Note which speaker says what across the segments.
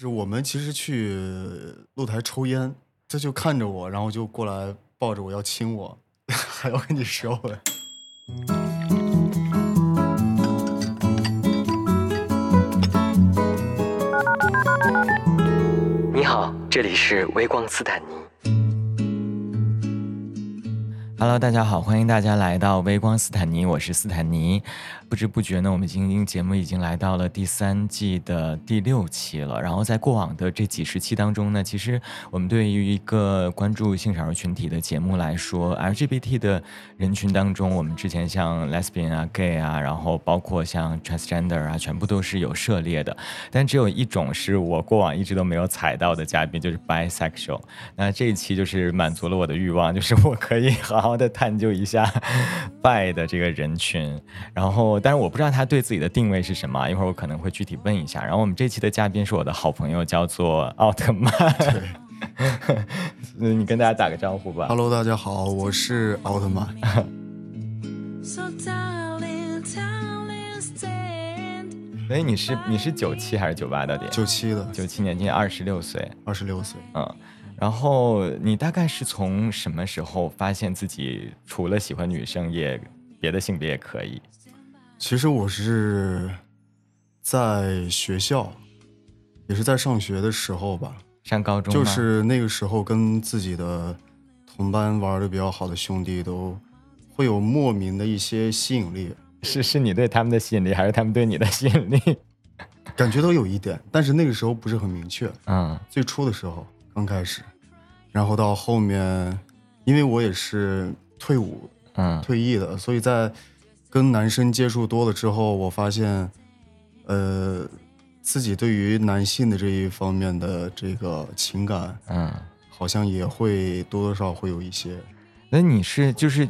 Speaker 1: 是我们其实去露台抽烟，他就看着我，然后就过来抱着我要亲我，还要跟你舌吻。
Speaker 2: 你好，这里是微光斯坦尼。
Speaker 3: Hello，大家好，欢迎大家来到微光斯坦尼，我是斯坦尼。不知不觉呢，我们今天节目已经来到了第三季的第六期了。然后在过往的这几十期当中呢，其实我们对于一个关注性少数群体的节目来说，LGBT 的人群当中，我们之前像 lesbian 啊、gay 啊，然后包括像 transgender 啊，全部都是有涉猎的。但只有一种是我过往一直都没有踩到的嘉宾，就是 bisexual。那这一期就是满足了我的欲望，就是我可以好好的探究一下 bi 的这个人群。然后，但是我不知道他对自己的定位是什么，一会儿我可能会具体问一下。然后我们这期的嘉宾是我的好朋友，叫做奥特曼。
Speaker 1: 对
Speaker 3: 你跟大家打个招呼吧。
Speaker 1: ，Hello，大家好，我是奥特曼。
Speaker 4: So darling, darling, stand.
Speaker 3: 所以你是你是九七还是九八到底？
Speaker 1: 九七的，
Speaker 3: 九七年，今年二十六岁。
Speaker 1: 二十六岁。
Speaker 3: 嗯，然后你大概是从什么时候发现自己除了喜欢女生，也别的性别也可以？
Speaker 1: 其实我是在学校，也是在上学的时候吧，
Speaker 3: 上高中
Speaker 1: 就是那个时候跟自己的同班玩的比较好的兄弟都会有莫名的一些吸引力，
Speaker 3: 是是你对他们的吸引力，还是他们对你的吸引力？
Speaker 1: 感觉都有一点，但是那个时候不是很明确。
Speaker 3: 嗯
Speaker 1: 最初的时候刚开始，然后到后面，因为我也是退伍
Speaker 3: 嗯
Speaker 1: 退役的，所以在跟男生接触多了之后，我发现，呃，自己对于男性的这一方面的这个情感，
Speaker 3: 嗯，
Speaker 1: 好像也会多多少少会有一些。
Speaker 3: 那你是就是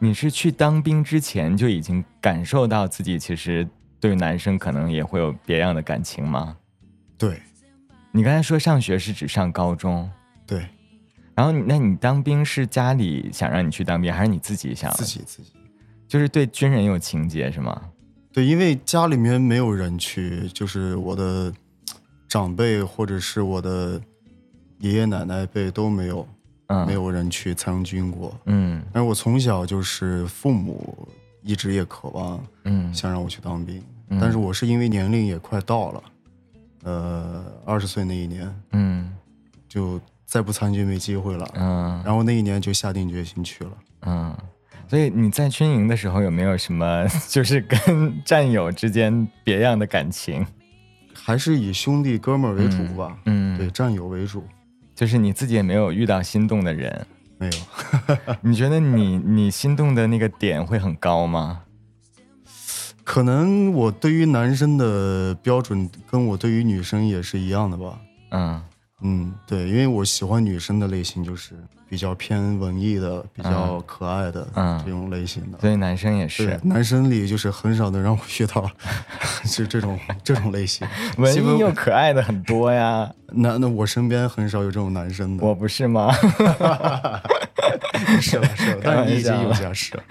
Speaker 3: 你是去当兵之前就已经感受到自己其实对男生可能也会有别样的感情吗？
Speaker 1: 对
Speaker 3: 你刚才说上学是指上高中，
Speaker 1: 对，
Speaker 3: 然后那你当兵是家里想让你去当兵，还是你自己想？
Speaker 1: 自己自己
Speaker 3: 就是对军人有情节是吗？
Speaker 1: 对，因为家里面没有人去，就是我的长辈或者是我的爷爷奶奶辈都没有。
Speaker 3: 嗯，
Speaker 1: 没。有人去参军过。
Speaker 3: 嗯
Speaker 1: 但是我从小就是父母一直也渴望
Speaker 3: 嗯
Speaker 1: 想让我去当兵，
Speaker 3: 嗯
Speaker 1: 但是我是因为年龄也快到了，呃，二十岁那一年
Speaker 3: 嗯
Speaker 1: 就再不参军没机会了，
Speaker 3: 嗯
Speaker 1: 然后那一年就下定决心去了。
Speaker 3: 嗯，所以你在军营的时候有没有什么 就是跟 战友之间别样的感情？
Speaker 1: 还是以兄弟哥们儿为主吧，
Speaker 3: 嗯，
Speaker 1: 对，，战友为主，
Speaker 3: 就是你自己也没有遇到心动的人，
Speaker 1: 没有。
Speaker 3: 你觉得你你心动的那个点会很高吗？
Speaker 1: 可能我对于男生的标准跟我对于女生也是一样的吧。
Speaker 3: 嗯
Speaker 1: 嗯，对，因为我喜欢女生的类型就是比较偏文艺的、比较可爱的
Speaker 3: 嗯
Speaker 1: 这种类型的。
Speaker 3: 所以男生也是，
Speaker 1: 男生里就是很少能让我遇到 是这种这种类型。
Speaker 3: 文艺又可爱的很多呀，
Speaker 1: 那那我身边很少有这种男生的。
Speaker 3: 我不是吗？
Speaker 1: 是了是了，但是你已经有家室了。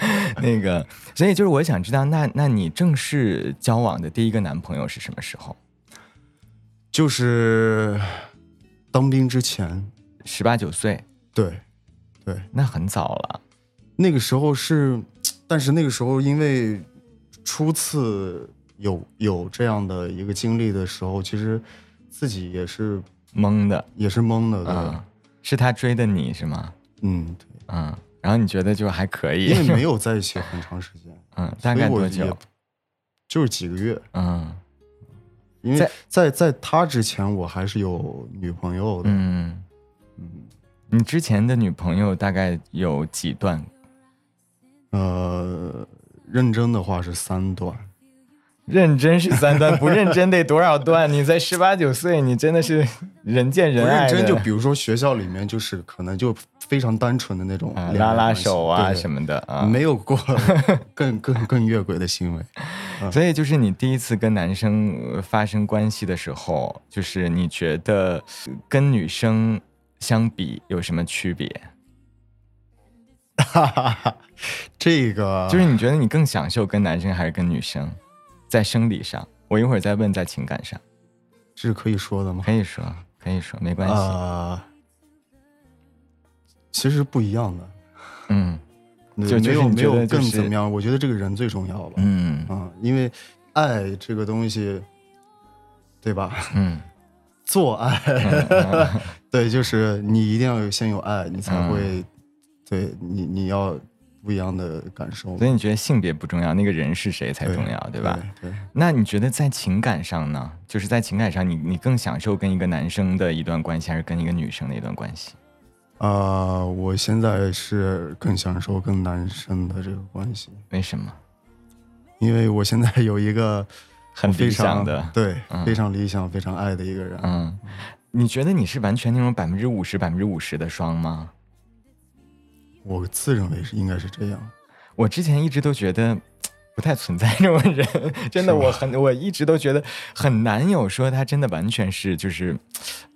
Speaker 3: 那个，所以就是我想知道，那那你正式交往的第一个男朋友是什么时候？
Speaker 1: 就是当兵之前，
Speaker 3: 十八九岁，
Speaker 1: 对对，
Speaker 3: 那很早了。
Speaker 1: 那个时候是，但是那个时候因为初次有有这样的一个经历的时候，其实自己也是
Speaker 3: 懵的，
Speaker 1: 也是懵的，对，
Speaker 3: 嗯，是他追的你是吗？
Speaker 1: 嗯，对，
Speaker 3: 嗯，然后你觉得就还可以，
Speaker 1: 因为没有在一起很长时间，
Speaker 3: 嗯，大概多久？
Speaker 1: 就是几个月，
Speaker 3: 嗯
Speaker 1: 因为
Speaker 3: 在
Speaker 1: 在在他之前我还是有女朋友的，
Speaker 3: 嗯，
Speaker 1: 嗯，
Speaker 3: 你之前的女朋友大概有几段？
Speaker 1: 呃，认真的话是三段，
Speaker 3: 认真是三段，不认真得多少段？你在十八九岁，你真的是人见人爱，
Speaker 1: 认真就比如说学校里面就是可能就非常单纯的那种
Speaker 3: 啊拉拉手啊什么的啊，
Speaker 1: 没有过更 更更越轨的行为。
Speaker 3: 所以就是你第一次跟男生呃发生关系的时候，就是你觉得跟女生相比有什么区别？
Speaker 1: 这个
Speaker 3: 就是你觉得你更享受跟男生还是跟女生，在生理上？我一会儿再问在情感上。
Speaker 1: 这是可以说的吗？
Speaker 3: 可以说，可以说，没关系。
Speaker 1: 啊、其实不一样的，
Speaker 3: 嗯就
Speaker 1: 没有没有更怎么样？我觉得这个人最重要吧。
Speaker 3: 嗯
Speaker 1: 啊，因为爱这个东西，对吧？
Speaker 3: 嗯
Speaker 1: 做爱，对，就是你一定要有先有爱，你才
Speaker 3: 嗯
Speaker 1: 会，对你你要不一样的感受。
Speaker 3: 所以你觉得性别不重要，那个人是谁才重要，对吧？
Speaker 1: 对，对
Speaker 3: 那你觉得在情感上呢？就是在情感上你，你更享受跟一个男生的一段关系，还是跟一个女生的一段关系？
Speaker 1: 啊、我现在是更享受跟男生的这个关系，
Speaker 3: 为什么？
Speaker 1: 因为我现在有一个
Speaker 3: 很理想的，
Speaker 1: 对，
Speaker 3: 嗯
Speaker 1: 非常理想、非常爱的一个人。
Speaker 3: 嗯，你觉得你是完全那种百分之五十、百分之五十的双吗？
Speaker 1: 我自认为是应该是这样。
Speaker 3: 我之前一直都觉得不太存在这种人，真的，我很我一直都觉得很难有说他真的完全是就是，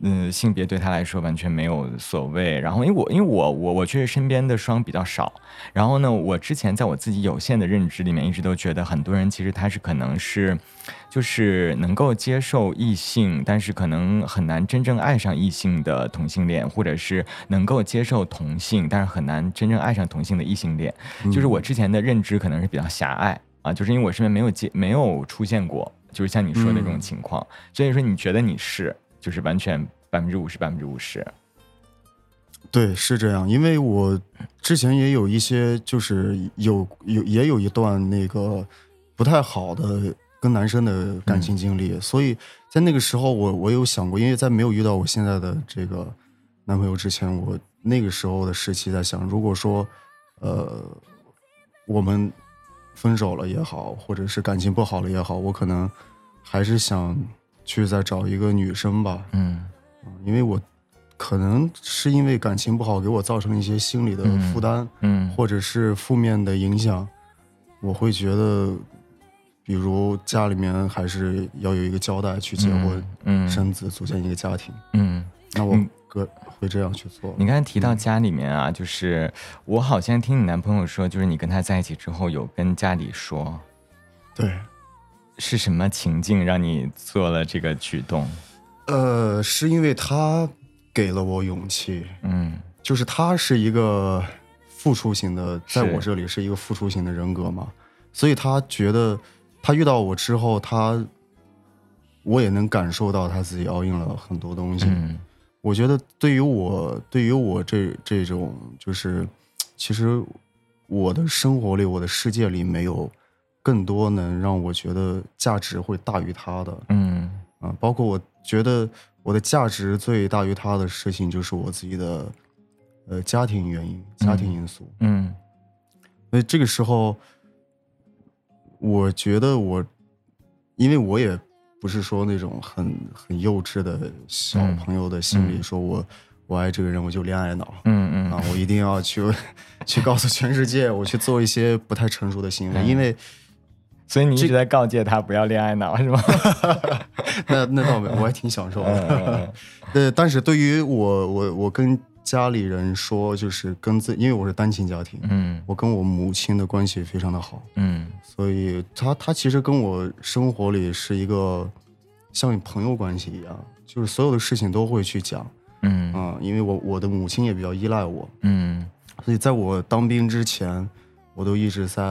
Speaker 3: 嗯，性别对他来说完全没有所谓。然后因为我因为我我我确实身边的双比较少，然后呢，我之前在我自己有限的认知里面一直都觉得很多人其实他是可能是。就是能够接受异性，但是可能很难真正爱上异性的同性恋，或者是能够接受同性，但是很难真正爱上同性的异性恋。就是我之前的认知可能是比较狭隘啊，就是因为我身边没有见没有出现过，就是像你说的这种情况，所以说你觉得你是就是完全百分之五十百分之五十，
Speaker 1: 对，是这样，因为我之前也有一些，就是有有也有一段那个不太好的跟男生的感情经历，所以在那个时候我我有想过，因为在没有遇到我现在的这个男朋友之前，我那个时候的时期在想，如果说呃我们分手了也好，或者是感情不好了也好，我可能还是想去再找一个女生吧，
Speaker 3: 嗯
Speaker 1: 因为我可能是因为感情不好，给我造成了一些心理的负担，
Speaker 3: 嗯
Speaker 1: 或者是负面的影响，我会觉得，比如家里面还是要有一个交代，去结婚、
Speaker 3: 嗯
Speaker 1: 生子，组建一个家庭。
Speaker 3: 嗯。
Speaker 1: 那我会这样去做。
Speaker 3: 你刚才提到家里面啊，就是我好像听你男朋友说，就是你跟他在一起之后有跟家里说，
Speaker 1: 对，
Speaker 3: 是什么情境让你做了这个举动？
Speaker 1: 呃，是因为他给了我勇气，
Speaker 3: 嗯
Speaker 1: 就是他是一个付出型的，在我这里是一个付出型的人格嘛，所以他觉得他遇到我之后，他我也能感受到他自己 all in 了很多东西。
Speaker 3: 嗯
Speaker 1: 我觉得对于我，对于我这这种，就是其实我的生活里，我的世界里没有更多能让我觉得价值会大于他的。
Speaker 3: 嗯
Speaker 1: 啊，包括我觉得我的价值最大于他的事情，就是我自己的呃家庭原因、家庭因素。
Speaker 3: 嗯
Speaker 1: 所以这个时候，我觉得我，因为我也不是说那种很很幼稚的小
Speaker 3: 嗯
Speaker 1: 朋友的心理，
Speaker 3: 嗯
Speaker 1: 说我我爱这个人我就恋爱脑。
Speaker 3: 嗯嗯
Speaker 1: 啊，我一定要去 去告诉全世界，我去做一些不太成熟的行为，
Speaker 3: 嗯
Speaker 1: 因为
Speaker 3: 所以你一直在告诫他不要恋爱脑，是吗？
Speaker 1: 那那倒没有，我还挺享受的。
Speaker 3: 嗯
Speaker 1: 对，但是对于我，我我跟家里人说，就是跟自，因为我是单亲家庭，
Speaker 3: 嗯。
Speaker 1: 我跟我母亲的关系非常的好，
Speaker 3: 嗯。
Speaker 1: 所以他他其实跟我生活里是一个像朋友关系一样，就是所有的事情都会去讲
Speaker 3: 嗯。
Speaker 1: 啊、因为我我的母亲也比较依赖我，
Speaker 3: 嗯。
Speaker 1: 所以在我当兵之前，我都一直在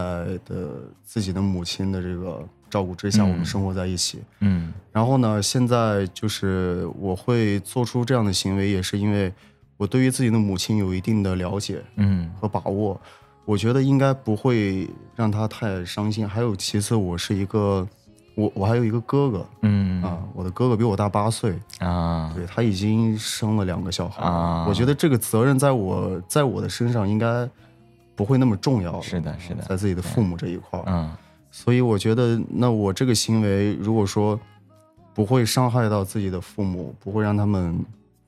Speaker 1: 的自己的母亲的这个照顾之下，
Speaker 3: 嗯。
Speaker 1: 我们生活在一起。
Speaker 3: 嗯。
Speaker 1: 然后呢，现在就是我会做出这样的行为，也是因为我对于自己的母亲有一定的了解
Speaker 3: 嗯
Speaker 1: 和把握。我觉得应该不会让她太伤心。还有其次，我是一个，我我还有一个哥哥
Speaker 3: 嗯
Speaker 1: 啊，我的哥哥比我大八岁，
Speaker 3: 啊
Speaker 1: 对他已经生了两个小孩我觉得这个责任在我在我的身上应该不会那么重要。
Speaker 3: 是的是的
Speaker 1: 在自己的父母这一块儿。
Speaker 3: 嗯
Speaker 1: 所以我觉得，那我这个行为，如果说不会伤害到自己的父母，不会让他们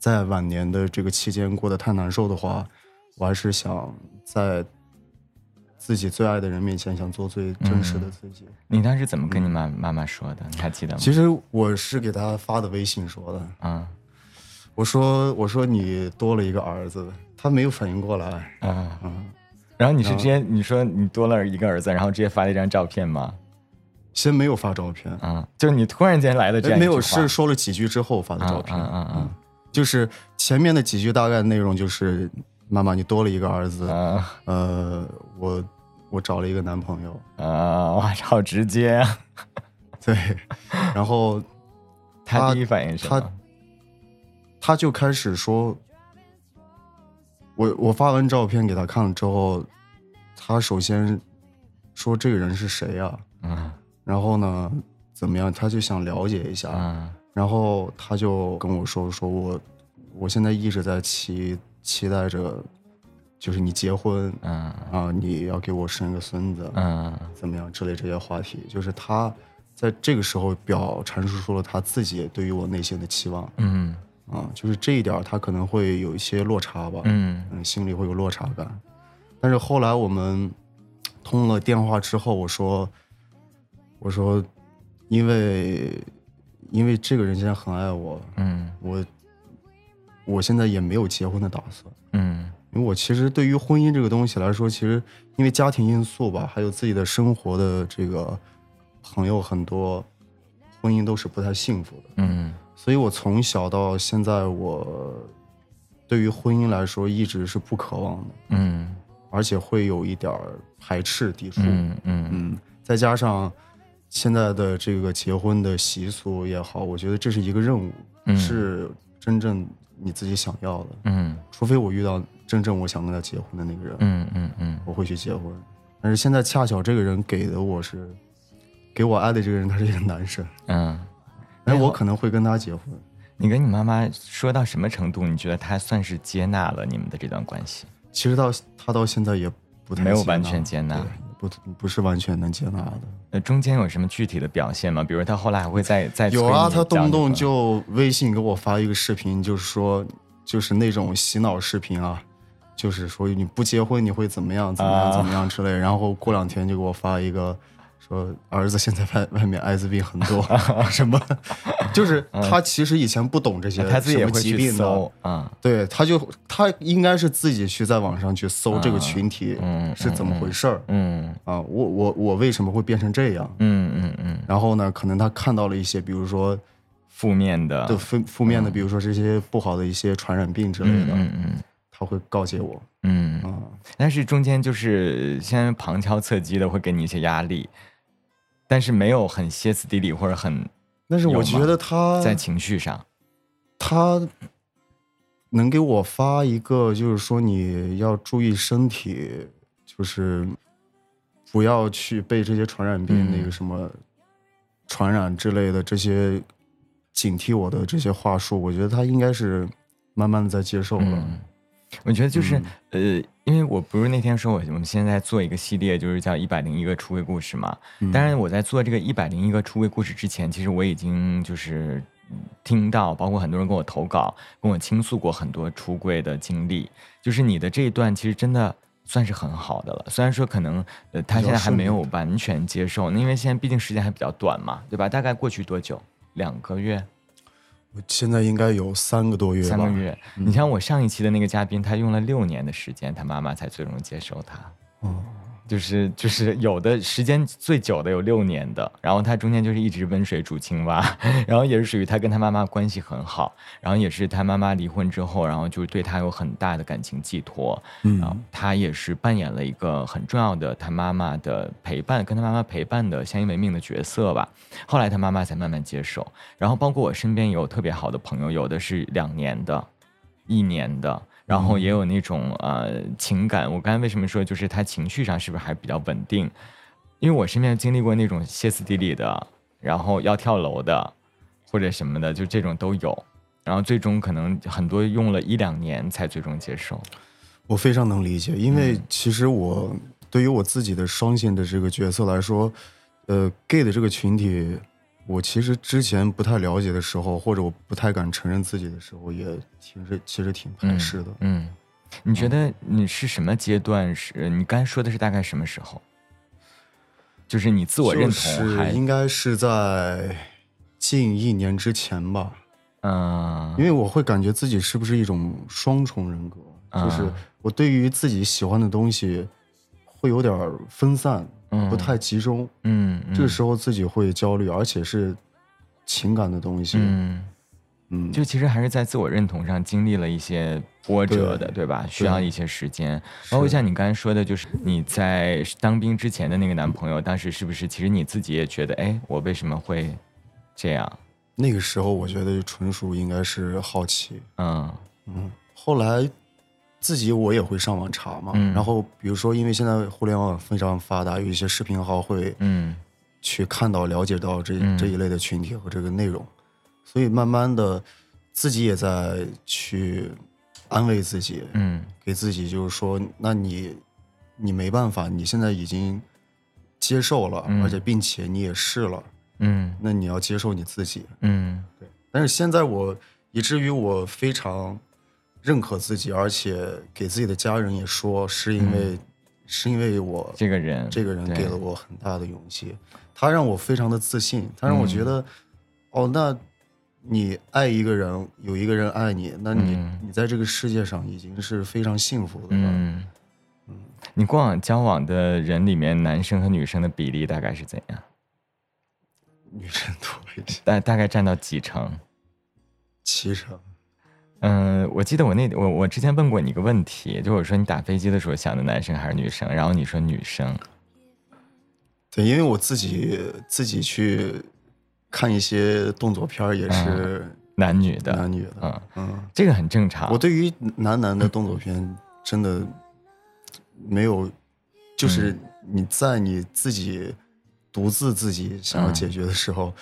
Speaker 1: 在晚年的这个期间过得太难受的话，我还是想在自己最爱的人面前，想做最真实的自己。
Speaker 3: 你当时怎么跟你妈妈妈说的？你还记得吗？
Speaker 1: 其实我是给他发的微信说的，
Speaker 3: 啊
Speaker 1: 我说我说你多了一个儿子，他没有反应过来。
Speaker 3: 啊
Speaker 1: 嗯，
Speaker 3: 然后你是直接你说你多了一个儿子，然后直接发了一张照片吗？
Speaker 1: 先没有发照片，
Speaker 3: 嗯，就是你突然间来的这样
Speaker 1: 哎没有是说了几句之后发的照片，
Speaker 3: 嗯嗯。嗯
Speaker 1: 就是前面的几句大概内容就是妈妈你多了一个儿子，
Speaker 3: 啊
Speaker 1: 呃，我我找了一个男朋友，
Speaker 3: 啊，哇，好直接啊！
Speaker 1: 对，然后他
Speaker 3: 他第一反应是
Speaker 1: 他？他就开始说，我我发完照片给他看了之后，他首先说这个人是谁啊？
Speaker 3: 嗯
Speaker 1: 然后呢，怎么样？他就想了解一下，
Speaker 3: 嗯
Speaker 1: 然后他就跟我说，说我我现在一直在期期待着，就是你结婚
Speaker 3: 嗯。
Speaker 1: 啊，你要给我生个孙子，
Speaker 3: 嗯。
Speaker 1: 怎么样之类这些话题，就是他在这个时候表阐述出了他自己对于我内心的期望
Speaker 3: 嗯。
Speaker 1: 啊，就是这一点儿他可能会有一些落差吧，
Speaker 3: 嗯。
Speaker 1: 嗯，心里会有落差感。但是后来我们通了电话之后，我说，我说，因为因为这个人现在很爱我，
Speaker 3: 嗯
Speaker 1: 我我现在也没有结婚的打算。
Speaker 3: 嗯
Speaker 1: 因为我其实对于婚姻这个东西来说，其实因为家庭因素吧，还有自己的生活的这个朋友很多，婚姻都是不太幸福的。
Speaker 3: 嗯
Speaker 1: 所以我从小到现在，我对于婚姻来说一直是不渴望的，
Speaker 3: 嗯
Speaker 1: 而且会有一点排斥抵触。
Speaker 3: 嗯嗯
Speaker 1: 嗯，再加上现在的这个结婚的习俗也好，我觉得这是一个任务，
Speaker 3: 嗯
Speaker 1: 是真正你自己想要的。
Speaker 3: 嗯
Speaker 1: 除非我遇到真正我想跟他结婚的那个人，
Speaker 3: 嗯嗯嗯
Speaker 1: 我会去结婚。但是现在恰巧这个人给的我是，给我爱的这个人他是一个男生，
Speaker 3: 嗯，
Speaker 1: 哎，我可能会跟他结婚。
Speaker 3: 你跟你妈妈说到什么程度？你觉得她算是接纳了你们的这段关系？
Speaker 1: 其实到他到现在也不太
Speaker 3: 没有完全接纳
Speaker 1: 对不不是完全能接纳的。
Speaker 3: 那，中间有什么具体的表现吗？比如他后来还会再再
Speaker 1: 有啊，他动不动就微信给我发一个视频，就是说，就是那种洗脑视频啊，就是说你不结婚你会怎么样怎么样
Speaker 3: 啊
Speaker 1: 怎么样之类。然后过两天就给我发一个，说儿子现在外外面艾滋病很多，什么，就是他其实以前不懂这些
Speaker 3: 她自己也
Speaker 1: 什么
Speaker 3: 会去
Speaker 1: 疾病的
Speaker 3: 搜，啊，
Speaker 1: 对，他就他应该是自己去在网上去搜这个群体
Speaker 3: 嗯
Speaker 1: 是怎么回事儿
Speaker 3: 嗯
Speaker 1: 啊，我我我为什么会变成这样？
Speaker 3: 嗯嗯嗯，
Speaker 1: 然后呢，可能他看到了一些，比如说
Speaker 3: 负面的，
Speaker 1: 就负负面的，比如说这些不好的一些传染病之类
Speaker 3: 嗯
Speaker 1: 的，
Speaker 3: 嗯嗯
Speaker 1: 他会告诫我
Speaker 3: 嗯，
Speaker 1: 啊。
Speaker 3: 但是中间就是先旁敲侧击的会给你一些压力，但是没有很歇斯底里或者很
Speaker 1: 但是我觉得他
Speaker 3: 在情绪上，
Speaker 1: 他能给我发一个，就是说你要注意身体，就是不要去被这些传染病、
Speaker 3: 嗯。
Speaker 1: 那个什么传染之类的这些警惕我的这些话术，我觉得他应该是慢慢的在接受了。
Speaker 3: 嗯，我觉得就是、
Speaker 1: 嗯
Speaker 3: 呃，因为我不是那天说我我们现在做一个系列，就是叫一百零一个出柜故事嘛。
Speaker 1: 嗯
Speaker 3: 当然我在做这个一百零一个出柜故事之前，其实我已经就是嗯听到，包括很多人跟我投稿，跟我倾诉过很多出柜的经历。就是你的这一段其实真的算是很好的了，虽然说可能呃他现在还没有完全接受，因为现在毕竟时间还比较短嘛，对吧？大概过去多久？两个月。
Speaker 1: 我现在应该有三个多月吧，
Speaker 3: 三个月。你像我上一期的那个嘉宾，他用了六年的时间，他妈妈才最终接受他。
Speaker 1: 哦
Speaker 3: 就是就是有的时间最久的有六年的，然后他中间就是一直温水煮青蛙，然后也是属于他跟他妈妈关系很好，然后也是他妈妈离婚之后，然后就是对他有很大的感情寄托，
Speaker 1: 嗯
Speaker 3: 然后他也是扮演了一个很重要的他妈妈的陪伴，跟他妈妈陪伴的相依为命的角色吧。后来他妈妈才慢慢接受，然后包括我身边也有特别好的朋友，有的是两年的，一年的，然后也有那种呃情感。我刚才为什么说就是他情绪上是不是还比较稳定？因为我身边经历过那种歇斯底里的，然后要跳楼的，或者什么的，就这种都有。然后最终可能很多用了一两年才最终接受。
Speaker 1: 我非常能理解，因
Speaker 3: 嗯
Speaker 1: 为其实我对于我自己的双性的这个角色来说，呃，gay 的这个群体，我其实之前不太了解的时候，或者我不太敢承认自己的时候，也其实其实挺排斥的。
Speaker 3: 嗯，你觉得你是什么阶段是？你刚才说的是大概什么时候？就是你自我认同还
Speaker 1: 就是应该是在近一年之前吧，
Speaker 3: 嗯，
Speaker 1: 因为我会感觉自己是不是一种双重人格，就是
Speaker 3: 嗯
Speaker 1: 我对于自己喜欢的东西会有点分散，
Speaker 3: 嗯
Speaker 1: 不太集中，
Speaker 3: 嗯，嗯
Speaker 1: 这个时候自己会焦虑，而且是情感的东西。
Speaker 3: 嗯，
Speaker 1: 嗯，
Speaker 3: 就其实还是在自我认同上经历了一些波折的，
Speaker 1: 对
Speaker 3: 对吧？需要一些时间。包括像你刚才说的，就是你在当兵之前的那个男朋友，当时是不是其实你自己也觉得，哎，我为什么会这样？
Speaker 1: 那个时候我觉得纯属应该是好奇。
Speaker 3: 嗯
Speaker 1: 嗯，后来自己我也会上网查嘛，
Speaker 3: 嗯。
Speaker 1: 然后比如说因为现在互联网非常发达，有一些视频号会
Speaker 3: 嗯。
Speaker 1: 去看到、了解到这、
Speaker 3: 嗯。
Speaker 1: 这一类的群体和这个内容，所以慢慢的自己也在去安慰自己，
Speaker 3: 嗯。
Speaker 1: 给自己就是说，那你你没办法，你现在已经接受了，
Speaker 3: 嗯。
Speaker 1: 而且并且你也试了，
Speaker 3: 嗯。
Speaker 1: 那你要接受你自己。
Speaker 3: 嗯。
Speaker 1: 对，但是现在我以至于我非常认可自己，而且给自己的家人也说，是因为、是因为我
Speaker 3: 这个人，
Speaker 1: 这个人给了我很大的勇气，他让我非常的自信，他让我觉得，哦，那你爱一个人，有一个人爱你，那你、
Speaker 3: 嗯
Speaker 1: 你在这个世界上已经是非常幸福的了。
Speaker 3: 嗯，你过往交往的人里面，男生和女生的比例大概是怎样？
Speaker 1: 女生多一些，
Speaker 3: 大大概占到几成？
Speaker 1: 七成。
Speaker 3: 嗯，我记得我那我我之前问过你一个问题，就是我说你打飞机的时候想的男生还是女生，然后你说女生。
Speaker 1: 对，因为我自己自己去看一些动作片，也是
Speaker 3: 男女的，
Speaker 1: 男女的。
Speaker 3: 嗯，
Speaker 1: 嗯，
Speaker 3: 这个很正常。
Speaker 1: 我对于男男的动作片真的没有，就是
Speaker 3: 嗯
Speaker 1: 你在你自己独自自己想要解决的时候，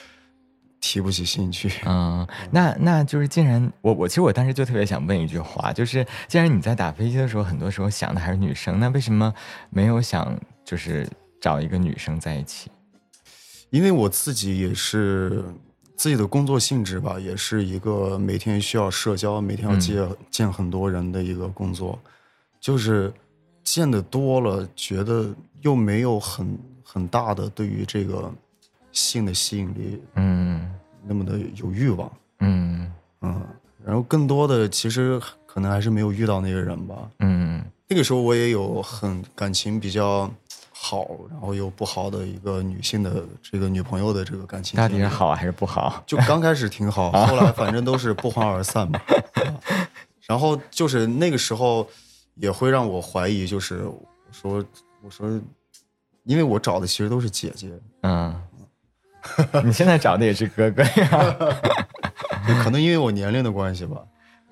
Speaker 1: 提不起兴趣。
Speaker 3: 嗯，那那就是，既然我我其实我当时就特别想问一句话，就是既然你在打飞机的时候，很多时候想的还是女生，那为什么没有想就是找一个女生在一起？
Speaker 1: 因为我自己也是自己的工作性质吧，也是一个每天需要社交、每天要见、见很多人的一个工作，就是见的多了，觉得又没有很很大的对于这个性的吸引力
Speaker 3: 嗯
Speaker 1: 那么的有欲望，
Speaker 3: 嗯
Speaker 1: 嗯，然后更多的其实可能还是没有遇到那个人吧。
Speaker 3: 嗯
Speaker 1: 那个时候我也有很感情比较好，然后又不好的一个女性的这个女朋友的这个感情，
Speaker 3: 到底是？好还是不好？
Speaker 1: 就刚开始挺好，后来反正都是不欢而散嘛。啊然后就是那个时候也会让我怀疑，就是我说我说，因为我找的其实都是姐姐，
Speaker 3: 嗯，你现在找的也是哥哥呀？
Speaker 1: 可能因为我年龄的关系吧。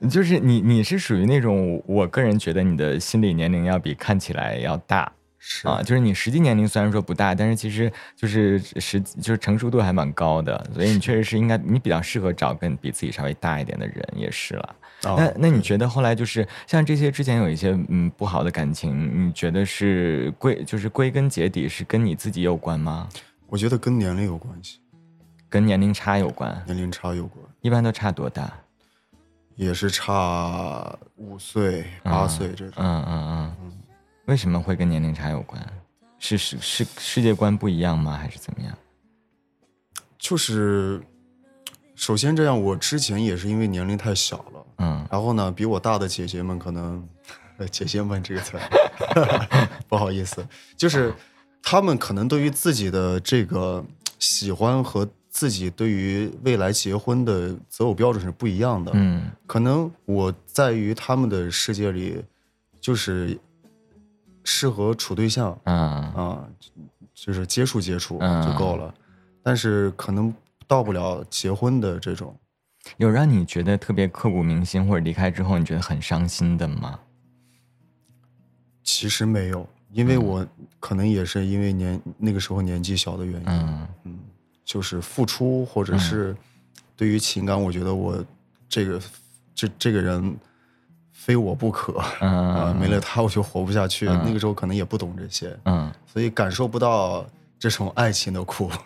Speaker 3: 就是你你是属于那种，我个人觉得你的心理年龄要比看起来要大。
Speaker 1: 是
Speaker 3: 啊，就是你实际年龄虽然说不大，但是其实就是实就是成熟度还蛮高的，所以你确实是应该你比较适合找跟比自己稍微大一点的人也是了。
Speaker 1: 啊
Speaker 3: 那那你觉得后来就是像这些之前有一些嗯不好的感情，你觉得是归就是归根结底是跟你自己有关吗？
Speaker 1: 我觉得跟年龄有关系，
Speaker 3: 跟年龄差有关？
Speaker 1: 年龄差有关，
Speaker 3: 一般都差多大？
Speaker 1: 也是差五岁、八岁这种。
Speaker 3: 嗯嗯嗯。为什么会跟年龄差有关？是是是世界观不一样吗？还是怎么样？
Speaker 1: 就是首先这样，我之前也是因为年龄太小了，
Speaker 3: 嗯
Speaker 1: 然后呢，比我大的姐姐们可能，呃姐姐们这个词儿，不好意思，就是她们可能对于自己的这个喜欢和自己对于未来结婚的择偶标准是不一样的。
Speaker 3: 嗯
Speaker 1: 可能我在于他们的世界里，就是适合处对象
Speaker 3: 嗯
Speaker 1: 啊，就是接触接触
Speaker 3: 嗯
Speaker 1: 就够了，但是可能到不了结婚的这种。
Speaker 3: 有让你觉得特别刻骨铭心，或者离开之后你觉得很伤心的吗？
Speaker 1: 其实没有，因为我可能也是因为年那个时候年纪小的原因，
Speaker 3: 嗯。
Speaker 1: 嗯，就是付出或者是对于情感，我觉得我这个这这个人非我不可啊、
Speaker 3: 嗯
Speaker 1: 没了他我就活不下去。
Speaker 3: 嗯。
Speaker 1: 那个时候可能也不懂这些，
Speaker 3: 嗯。
Speaker 1: 所以感受不到这种爱情的苦。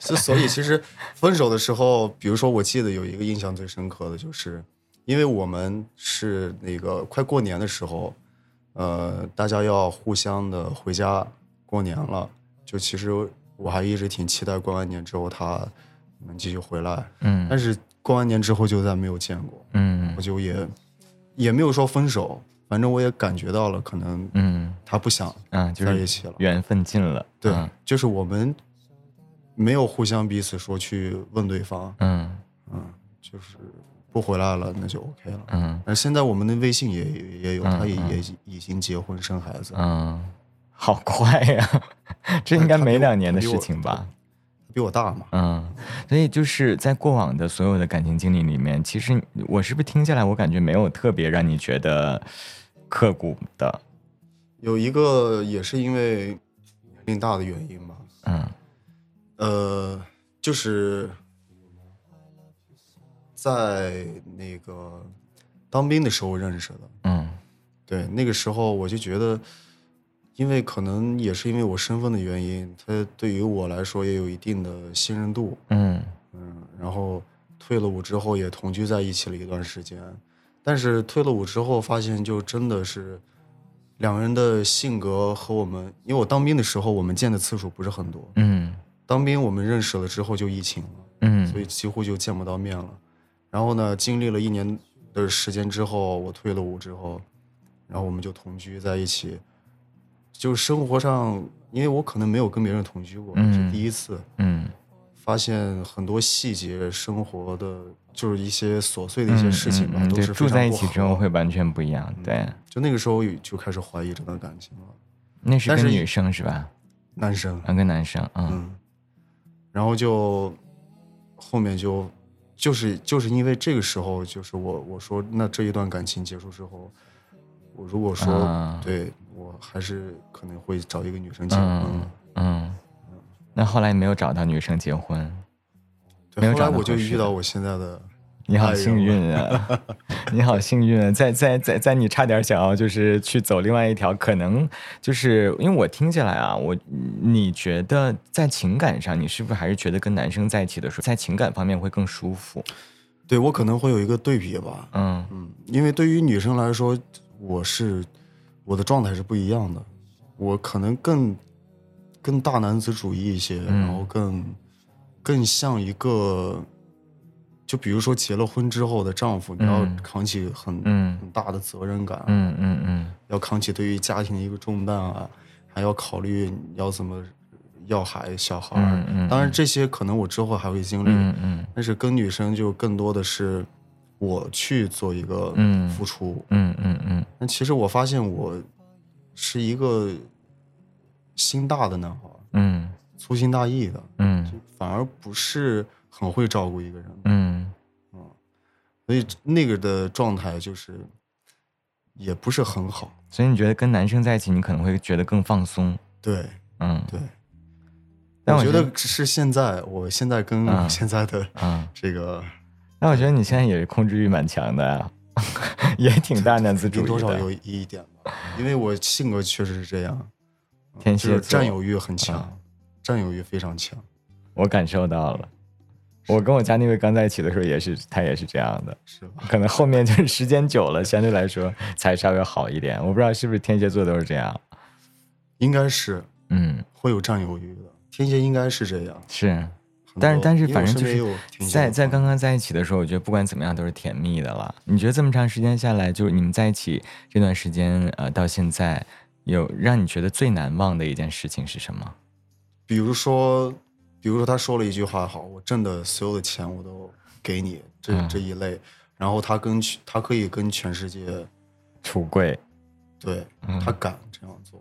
Speaker 1: 所所以其实分手的时候，比如说我记得有一个印象最深刻的就是，因为我们是那个快过年的时候，呃，大家要互相的回家过年了，就其实我还一直挺期待过完年之后他能继续回来，
Speaker 3: 嗯
Speaker 1: 但是过完年之后就再没有见过，
Speaker 3: 嗯
Speaker 1: 我就也也没有说分手，反正我也感觉到了，可能
Speaker 3: 嗯
Speaker 1: 他不想
Speaker 3: 嗯，就
Speaker 1: 在一起了。
Speaker 3: 缘分尽了。
Speaker 1: 对，
Speaker 3: 嗯
Speaker 1: 就是我们没有互相彼此说去问对方，
Speaker 3: 嗯
Speaker 1: 嗯，就是不回来了，那就 OK 了。
Speaker 3: 嗯
Speaker 1: 那现在我们的微信也也有，
Speaker 3: 嗯
Speaker 1: 他也
Speaker 3: 嗯
Speaker 1: 也已经结婚生孩子，
Speaker 3: 嗯，好快呀、这应该没两年的事情吧？
Speaker 1: 比我大嘛。
Speaker 3: 嗯，所以就是在过往的所有的感情经历里面，其实我是不是听下来，我感觉没有特别让你觉得刻骨的？
Speaker 1: 有一个也是因为年龄大的原因吧，
Speaker 3: 嗯
Speaker 1: 呃，就是在那个当兵的时候认识的。
Speaker 3: 嗯
Speaker 1: 对，那个时候我就觉得，因为可能也是因为我身份的原因，他对于我来说也有一定的信任度。
Speaker 3: 嗯
Speaker 1: 嗯，然后退了伍之后也同居在一起了一段时间，但是退了伍之后发现，就真的是两个人的性格和我们，因为我当兵的时候我们见的次数不是很多，
Speaker 3: 嗯
Speaker 1: 当兵我们认识了之后就疫情了，
Speaker 3: 嗯，
Speaker 1: 所以几乎就见不到面了。然后呢，经历了一年的时间之后，我退了伍之后，然后我们就同居在一起，就生活上，因为我可能没有跟别人同居过，
Speaker 3: 嗯
Speaker 1: 是第一次。
Speaker 3: 嗯
Speaker 1: 发现很多细节，生活的就是一些琐碎的一些事情吧，都是
Speaker 3: 住在一起之后会完全不一样。对，
Speaker 1: 就那个时候就开始怀疑这段感情了。
Speaker 3: 那是女生是吧？
Speaker 1: 男生，
Speaker 3: 两个男生，嗯
Speaker 1: 嗯，然后就后面就就是就是因为这个时候，就是我我说那这一段感情结束之后，我如果说、
Speaker 3: 啊
Speaker 1: 对我还是可能会找一个女生结婚。
Speaker 3: 嗯嗯。那后来你没有找到女生结婚，没
Speaker 1: 对，
Speaker 3: 有找到我就
Speaker 1: 遇到我现在的
Speaker 3: 你好幸运啊！你好幸运啊！在在在在你差点想要就是去走另外一条，可能就是因为我听下来啊，我你觉得在情感上，你是不是还是觉得跟男生在一起的时候，在情感方面会更舒服？
Speaker 1: 对我可能会有一个对比吧。
Speaker 3: 嗯
Speaker 1: 嗯，因为对于女生来说，我是我的状态是不一样的，我可能更更大男子主义一些，
Speaker 3: 嗯
Speaker 1: 然后更更像一个，就比如说结了婚之后的丈夫，你要
Speaker 3: 嗯
Speaker 1: 扛起很、
Speaker 3: 嗯
Speaker 1: 很大的责任感，
Speaker 3: 嗯嗯嗯
Speaker 1: 要扛起对于家庭的一个重担啊，还要考虑你要怎么要孩小孩儿。
Speaker 3: 嗯嗯
Speaker 1: 当然这些可能我之后还会经历，
Speaker 3: 嗯嗯
Speaker 1: 但是跟女生就更多的是我去做一个
Speaker 3: 嗯
Speaker 1: 付出。
Speaker 3: 嗯嗯嗯
Speaker 1: 但其实我发现我是一个心大的男孩，
Speaker 3: 嗯
Speaker 1: 粗心大意的，
Speaker 3: 嗯
Speaker 1: 反而不是很会照顾一个人。
Speaker 3: 嗯
Speaker 1: 所以那个的状态就是也不是很好。
Speaker 3: 所以你觉得跟男生在一起，你可能会觉得更放松？
Speaker 1: 对
Speaker 3: 嗯
Speaker 1: 对，
Speaker 3: 但我觉得
Speaker 1: 是现在，我现在跟现在的
Speaker 3: 嗯。
Speaker 1: 这个
Speaker 3: 那我觉得你现在也是控制欲蛮强的呀，也挺大男子主义的。
Speaker 1: 多少有一点吧，因为我性格确实是这样，就是占有欲很强
Speaker 3: 嗯，
Speaker 1: 占有欲非常强。
Speaker 3: 我感受到了。我跟我家那位刚在一起的时候，也是他也是这样的，
Speaker 1: 是吧？
Speaker 3: 可能后面就是时间久了，相对来说才稍微好一点。我不知道是不是天蝎座都是这样。
Speaker 1: 应该是
Speaker 3: 嗯，
Speaker 1: 会有占有欲的，天蝎应该是这样。
Speaker 3: 是。但是但是反正就是在在刚刚在一起的时候，我觉得不管怎么样都是甜蜜的了。你觉得这么长时间下来，就是你们在一起这段时间，呃，到现在有让你觉得最难忘的一件事情是什么？
Speaker 1: 比如说，比如说他说了一句话，好，我挣的所有的钱我都给你，这、
Speaker 3: 嗯
Speaker 1: 这一类，然后他跟全他可以跟全世界，
Speaker 3: 出柜，
Speaker 1: 对、
Speaker 3: 嗯
Speaker 1: 他敢这样做。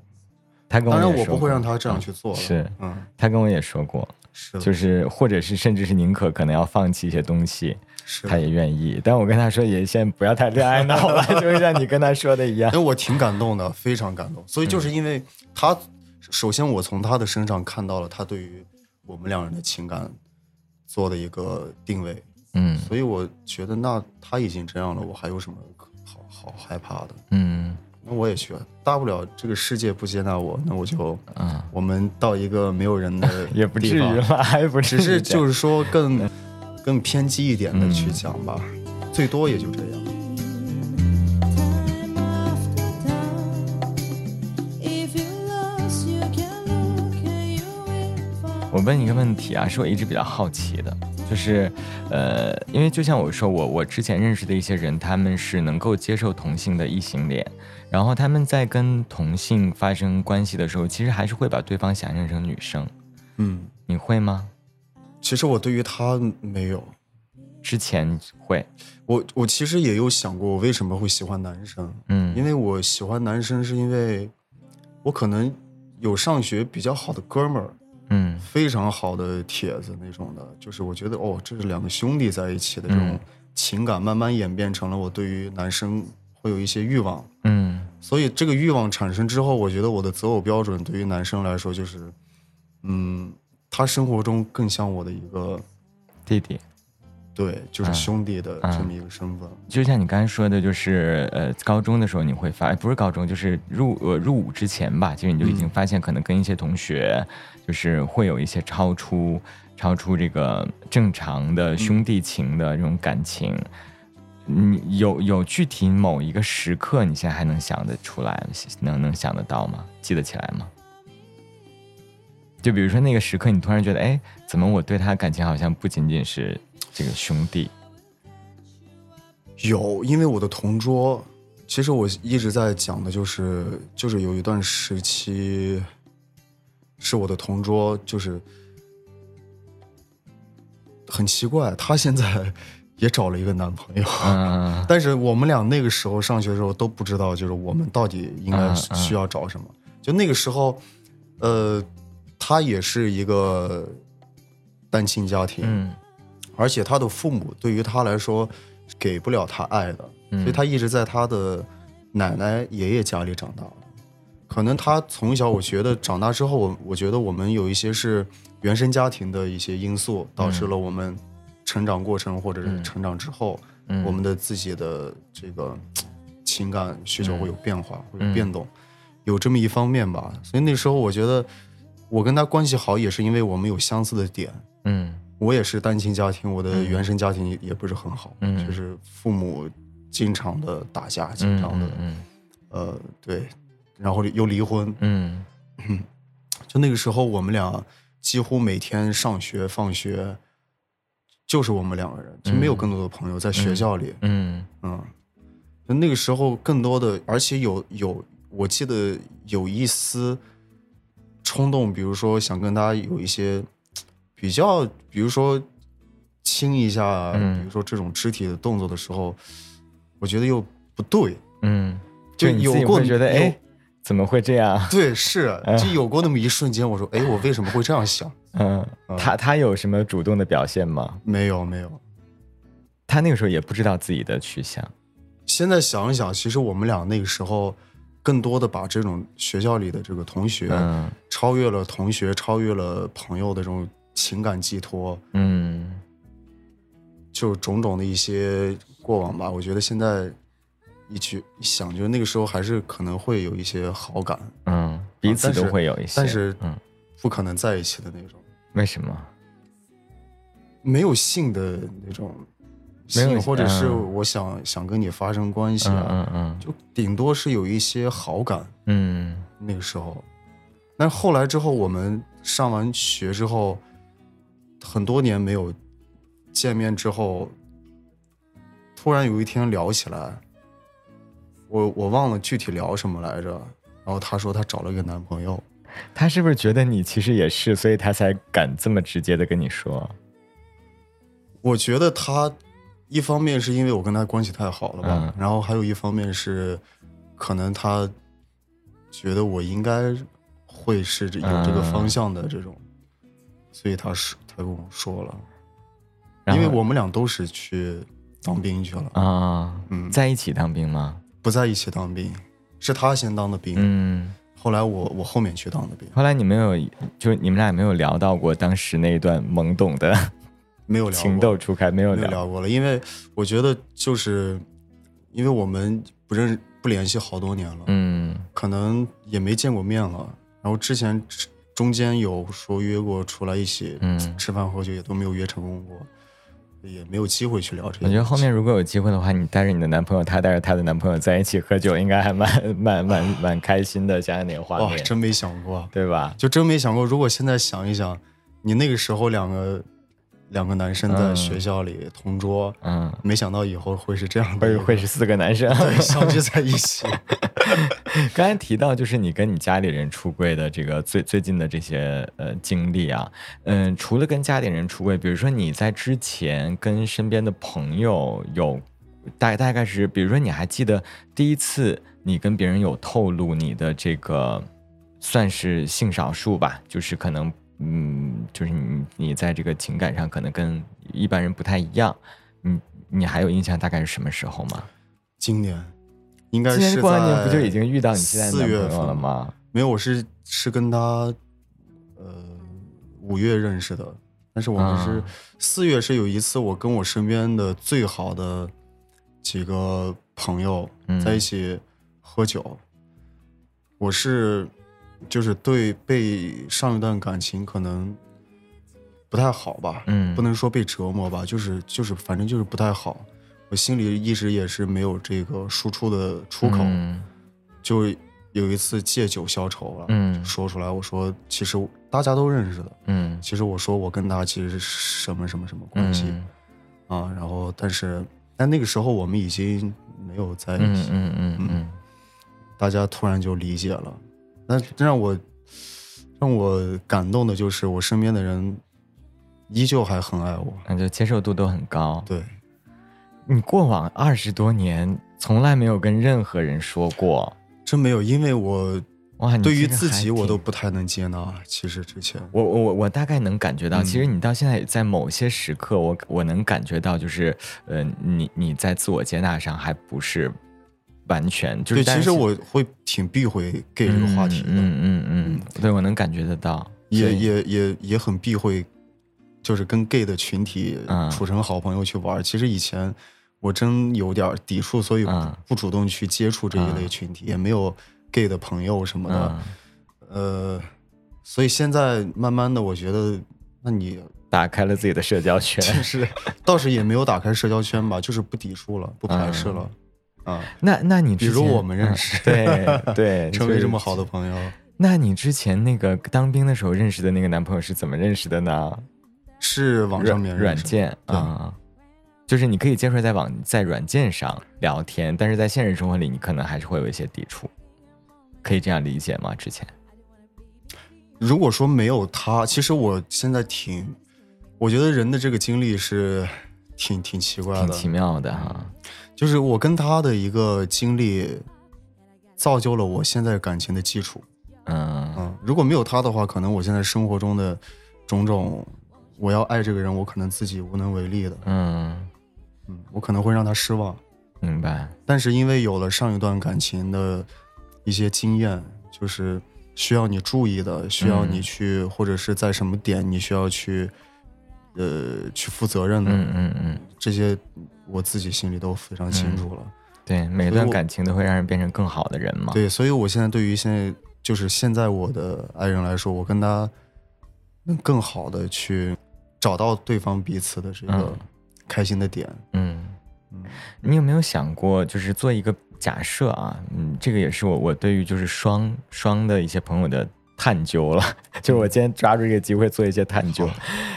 Speaker 3: 他跟我
Speaker 1: 当然，我不会让他这样去做了。
Speaker 3: 是
Speaker 1: 嗯，
Speaker 3: 他跟我也说过，
Speaker 1: 是，
Speaker 3: 就是或者是甚至是宁可可能要放弃一些东西，
Speaker 1: 是
Speaker 3: 他也愿意。但我跟他说，也先不要太恋爱脑了，就是像你跟他说的一样
Speaker 1: 因为。我挺感动的，非常感动。所以就是因为他，首先我从他的身上看到了他对于我们两人的情感做的一个定位，
Speaker 3: 嗯。
Speaker 1: 所以我觉得那他已经这样了，我还有什么可好好害怕的？
Speaker 3: 嗯。
Speaker 1: 那我也去，大不了这个世界不接纳我，那我就
Speaker 3: 嗯，
Speaker 1: 我们到一个没有人的
Speaker 3: 也不至于了，还不至于。
Speaker 1: 只是就是说更更偏激一点的
Speaker 3: 嗯。
Speaker 1: 去讲吧，最多也就这样。
Speaker 3: 我问一个问题啊，是我一直比较好奇的，就是，呃，因为就像我说，我我之前认识的一些人，他们是能够接受同性的异性恋，然后他们在跟同性发生关系的时候，其实还是会把对方想象成女生。
Speaker 1: 嗯，
Speaker 3: 你会吗？
Speaker 1: 其实我对于他没有，
Speaker 3: 之前会，
Speaker 1: 我我其实也有想过，我为什么会喜欢男生？
Speaker 3: 嗯，
Speaker 1: 因为我喜欢男生，是因为我可能有上学比较好的哥们儿，
Speaker 3: 嗯
Speaker 1: 非常好的帖子那种的，就是我觉得哦，这是两个兄弟在一起的这种
Speaker 3: 嗯
Speaker 1: 情感，慢慢演变成了我对于男生会有一些欲望。
Speaker 3: 嗯
Speaker 1: 所以这个欲望产生之后，我觉得我的择偶标准对于男生来说就是，嗯，他生活中更像我的一个
Speaker 3: 弟弟。
Speaker 1: 对，就是
Speaker 3: 嗯
Speaker 1: 兄弟的
Speaker 3: 嗯
Speaker 1: 这么一个身份。
Speaker 3: 就像你刚才说的，就是呃，高中的时候你会发，哎不是高中，就是入呃入伍之前吧，其实你就已经发现，可能跟一些同学，就是会有一些超出超出这个正常的兄弟情的这种感情。你有有具体某一个时刻，你现在还能想得出来，能能想得到吗？记得起来吗？就比如说那个时刻，你突然觉得，哎，怎么我对他感情好像不仅仅是这个兄弟？
Speaker 1: 有，因为我的同桌，其实我一直在讲的就是，就是有一段时期，是我的同桌，就是很奇怪，她现在 也找了一个男朋友，
Speaker 3: 嗯
Speaker 1: 但是我们俩那个时候上学的时候都不知道，就是我们到底应该需要找什么。就那个时候，呃，她也是一个单亲家庭，
Speaker 3: 嗯
Speaker 1: 而且她的父母对于她来说给不了她爱的，
Speaker 3: 嗯
Speaker 1: 所以她一直在她的奶奶、爷爷家里长大的。可能他从小，我觉得长大之后，我我觉得我们有一些是原生家庭的一些因素，导致了我们成长过程或者是
Speaker 3: 嗯。
Speaker 1: 成长之后，
Speaker 3: 嗯。
Speaker 1: 我们的自己的这个情感需求会有变化，会
Speaker 3: 嗯
Speaker 1: 有变动，有这么一方面吧。所以那时候我觉得我跟他关系好，也是因为我们有相似的点。
Speaker 3: 嗯。
Speaker 1: 我也是单亲家庭，我的原生家庭也不是很好，
Speaker 3: 嗯。
Speaker 1: 就是父母经常的打架，经
Speaker 3: 嗯
Speaker 1: 常的、
Speaker 3: 嗯。
Speaker 1: 呃对，然后又离婚。
Speaker 3: 嗯
Speaker 1: 就那个时候，我们俩几乎每天上学放学就是我们两个人，就没有更多的朋友在学校里。
Speaker 3: 嗯
Speaker 1: 嗯，就那个时候更多的，而且有有，我记得有一丝冲动，比如说想跟他有一些比较，比如说亲一下，
Speaker 3: 嗯
Speaker 1: 比如说这种肢体的动作的时候，我觉得又不对。
Speaker 3: 嗯，
Speaker 1: 就有过
Speaker 3: 会觉得，
Speaker 1: 有
Speaker 3: 哎，怎么会这样？
Speaker 1: 对，是就有过那么一瞬间，我说，哎，我为什么会这样想？
Speaker 3: 嗯，他他有什么主动的表现吗？
Speaker 1: 没有，没有。
Speaker 3: 他那个时候也不知道自己的去向。
Speaker 1: 现在想一想，其实我们俩那个时候，更多的把这种学校里的这个同学，
Speaker 3: 嗯
Speaker 1: 超越了同学，超越了朋友的这种情感寄托，
Speaker 3: 嗯
Speaker 1: 就种种的一些过往吧。我觉得现在一去一想，就是那个时候还是可能会有一些好感，
Speaker 3: 嗯，彼此都会有一些，
Speaker 1: 但是
Speaker 3: 嗯，
Speaker 1: 不可能在一起的那种，
Speaker 3: 为什么？
Speaker 1: 没有性的那种
Speaker 3: 没有
Speaker 1: 性，或者是
Speaker 3: 嗯
Speaker 1: 我想、想跟你发生关系
Speaker 3: 嗯
Speaker 1: 啊，
Speaker 3: 嗯嗯
Speaker 1: 就顶多是有一些好感。
Speaker 3: 嗯
Speaker 1: 那个时候，但后来之后，我们上完学之后，很多年没有见面之后，突然有一天聊起来，我我忘了具体聊什么来着。然后她说她找了一个男朋友，
Speaker 3: 她是不是觉得你其实也是，所以她才敢这么直接的跟你说？
Speaker 1: 我觉得她一方面是因为我跟她关系太好了吧，
Speaker 3: 嗯
Speaker 1: 然后还有一方面是可能她觉得我应该会是有这个方向的这种，所以她是她跟我说了。因为我们俩都是去当兵去了，
Speaker 3: 啊，
Speaker 1: 嗯
Speaker 3: 在一起当兵吗？
Speaker 1: 不在一起当兵，是他先当的兵，
Speaker 3: 嗯，
Speaker 1: 后来我我后面去当的兵，
Speaker 3: 后来你们有，就你们俩有没有聊到过当时那一段懵懂的
Speaker 1: 没有聊过。
Speaker 3: 情窦初开？没有聊，
Speaker 1: 过了，因为我觉得就是因为我们不认不联系好多年了，
Speaker 3: 嗯。
Speaker 1: 可能也没见过面了，然后之前中间有说约过出来一起
Speaker 3: 嗯。
Speaker 1: 吃饭喝酒，也都没有约成功过，也没有机会去聊这个。
Speaker 3: 我觉得后面如果有机会的话，你带着你的男朋友，他带着他的男朋友在一起喝酒，应该还蛮蛮蛮蛮开心的。想想那个画
Speaker 1: 哇，
Speaker 3: 面，
Speaker 1: 真没想过，
Speaker 3: 对吧？
Speaker 1: 就真没想过，如果现在想一想，你那个时候两个两个男生在学校里同桌，
Speaker 3: 嗯，
Speaker 1: 没想到以后会是这样的，
Speaker 3: 会会是四个男生。
Speaker 1: 对相聚在一起。
Speaker 3: 刚才提到就是你跟你家里人出柜的这个最最近的这些呃经历啊，嗯，除了跟家里人出柜，比如说你在之前跟身边的朋友有大大概是，比如说你还记得第一次你跟别人有透露你的这个算是性少数吧，就是可能嗯，就是你你在这个情感上可能跟一般人不太一样，你你还有印象大概是什么时候吗？
Speaker 1: 今年应该是
Speaker 3: 过完年不就已经遇到你现在朋友了吗？
Speaker 1: 没有，我是是跟他呃五月认识的，但是我们是
Speaker 3: 啊
Speaker 1: 四月是有一次我跟我身边的最好的几个朋友
Speaker 3: 嗯
Speaker 1: 在一起喝酒，我是就是对被上一段感情可能不太好吧，
Speaker 3: 嗯。
Speaker 1: 不能说被折磨吧，就是就是反正就是不太好，我心里一直也是没有这个输出的出口。
Speaker 3: 嗯。
Speaker 1: 就有一次借酒消愁了，
Speaker 3: 嗯。
Speaker 1: 说出来，我说其实大家都认识的，
Speaker 3: 嗯。
Speaker 1: 其实我说我跟他其实是什么什么什么关系、
Speaker 3: 嗯。
Speaker 1: 啊，然后但是但那个时候我们已经没有在一起，
Speaker 3: 嗯嗯嗯。嗯。
Speaker 1: 大家突然就理解了，那让我让我感动的就是我身边的人依旧还很爱我，
Speaker 3: 感觉接受度都很高。
Speaker 1: 对，
Speaker 3: 你过往二十多年从来没有跟任何人说过，
Speaker 1: 真没有，因为我
Speaker 3: 哇！你
Speaker 1: 对于自己我都不太能接纳，其实之前
Speaker 3: 我我我我大概能感觉到，
Speaker 1: 嗯
Speaker 3: 其实你到现在在某些时刻，我我能感觉到，就是呃，你你在自我接纳上还不是完全，就是
Speaker 1: 对，其实我会挺避讳 gay 这个话题的，
Speaker 3: 嗯嗯嗯嗯，对我能感觉得到，
Speaker 1: 也也也也很避讳，就是跟 gay 的群体
Speaker 3: 嗯
Speaker 1: 处成好朋友去玩儿。其实以前我真有点儿抵触，所以
Speaker 3: 嗯
Speaker 1: 不主动去接触这一类
Speaker 3: 嗯
Speaker 1: 群体，也没有 gay 的朋友什么的。
Speaker 3: 嗯，
Speaker 1: 呃，所以现在慢慢的，我觉得，那你
Speaker 3: 打开了自己的社交圈。
Speaker 1: 就是倒是也没有打开社交圈吧，就是不抵触了，不排斥了。啊，
Speaker 3: 那那你
Speaker 1: 比如我们认
Speaker 3: 嗯
Speaker 1: 识
Speaker 3: 对 对，
Speaker 1: 成为这么好的朋友，
Speaker 3: 那你之前那个当兵的时候认识的那个男朋友是怎么认识的呢？
Speaker 1: 是网上面
Speaker 3: 软件
Speaker 1: 对
Speaker 3: 啊、就是你可以接受在网在软件上聊天，但是在现实生活里你可能还是会有一些抵触，可以这样理解吗？之前
Speaker 1: 如果说没有他，其实我现在挺，我觉得人的这个经历是挺挺奇怪的，
Speaker 3: 挺奇妙的哈，
Speaker 1: 就是我跟他的一个经历，造就了我现在感情的基础。
Speaker 3: 嗯
Speaker 1: 嗯，如果没有他的话，可能我现在生活中的种种，我要爱这个人，我可能自己无能为力的。
Speaker 3: 嗯，
Speaker 1: 嗯，我可能会让他失望。
Speaker 3: 明白，
Speaker 1: 但是因为有了上一段感情的一些经验，就是需要你注意的，需要你
Speaker 3: 嗯
Speaker 1: 去，或者是在什么点你需要去，呃，去负责任的，
Speaker 3: 嗯嗯嗯，
Speaker 1: 这些我自己心里都非常清楚了。
Speaker 3: 对，每
Speaker 1: 所以我
Speaker 3: 段感情都会让人变成更好的人嘛。，
Speaker 1: 对，所以我现在对于现在就是现在我的爱人来说，我跟他能更好的去找到对方彼此的这个
Speaker 3: 嗯
Speaker 1: 开心的点。
Speaker 3: 嗯，
Speaker 1: 嗯
Speaker 3: 你有没有想过，就是做一个假设啊？嗯，这个也是我我对于就是双双的一些朋友的探究了。就是我今天抓住这个机会做一些探究，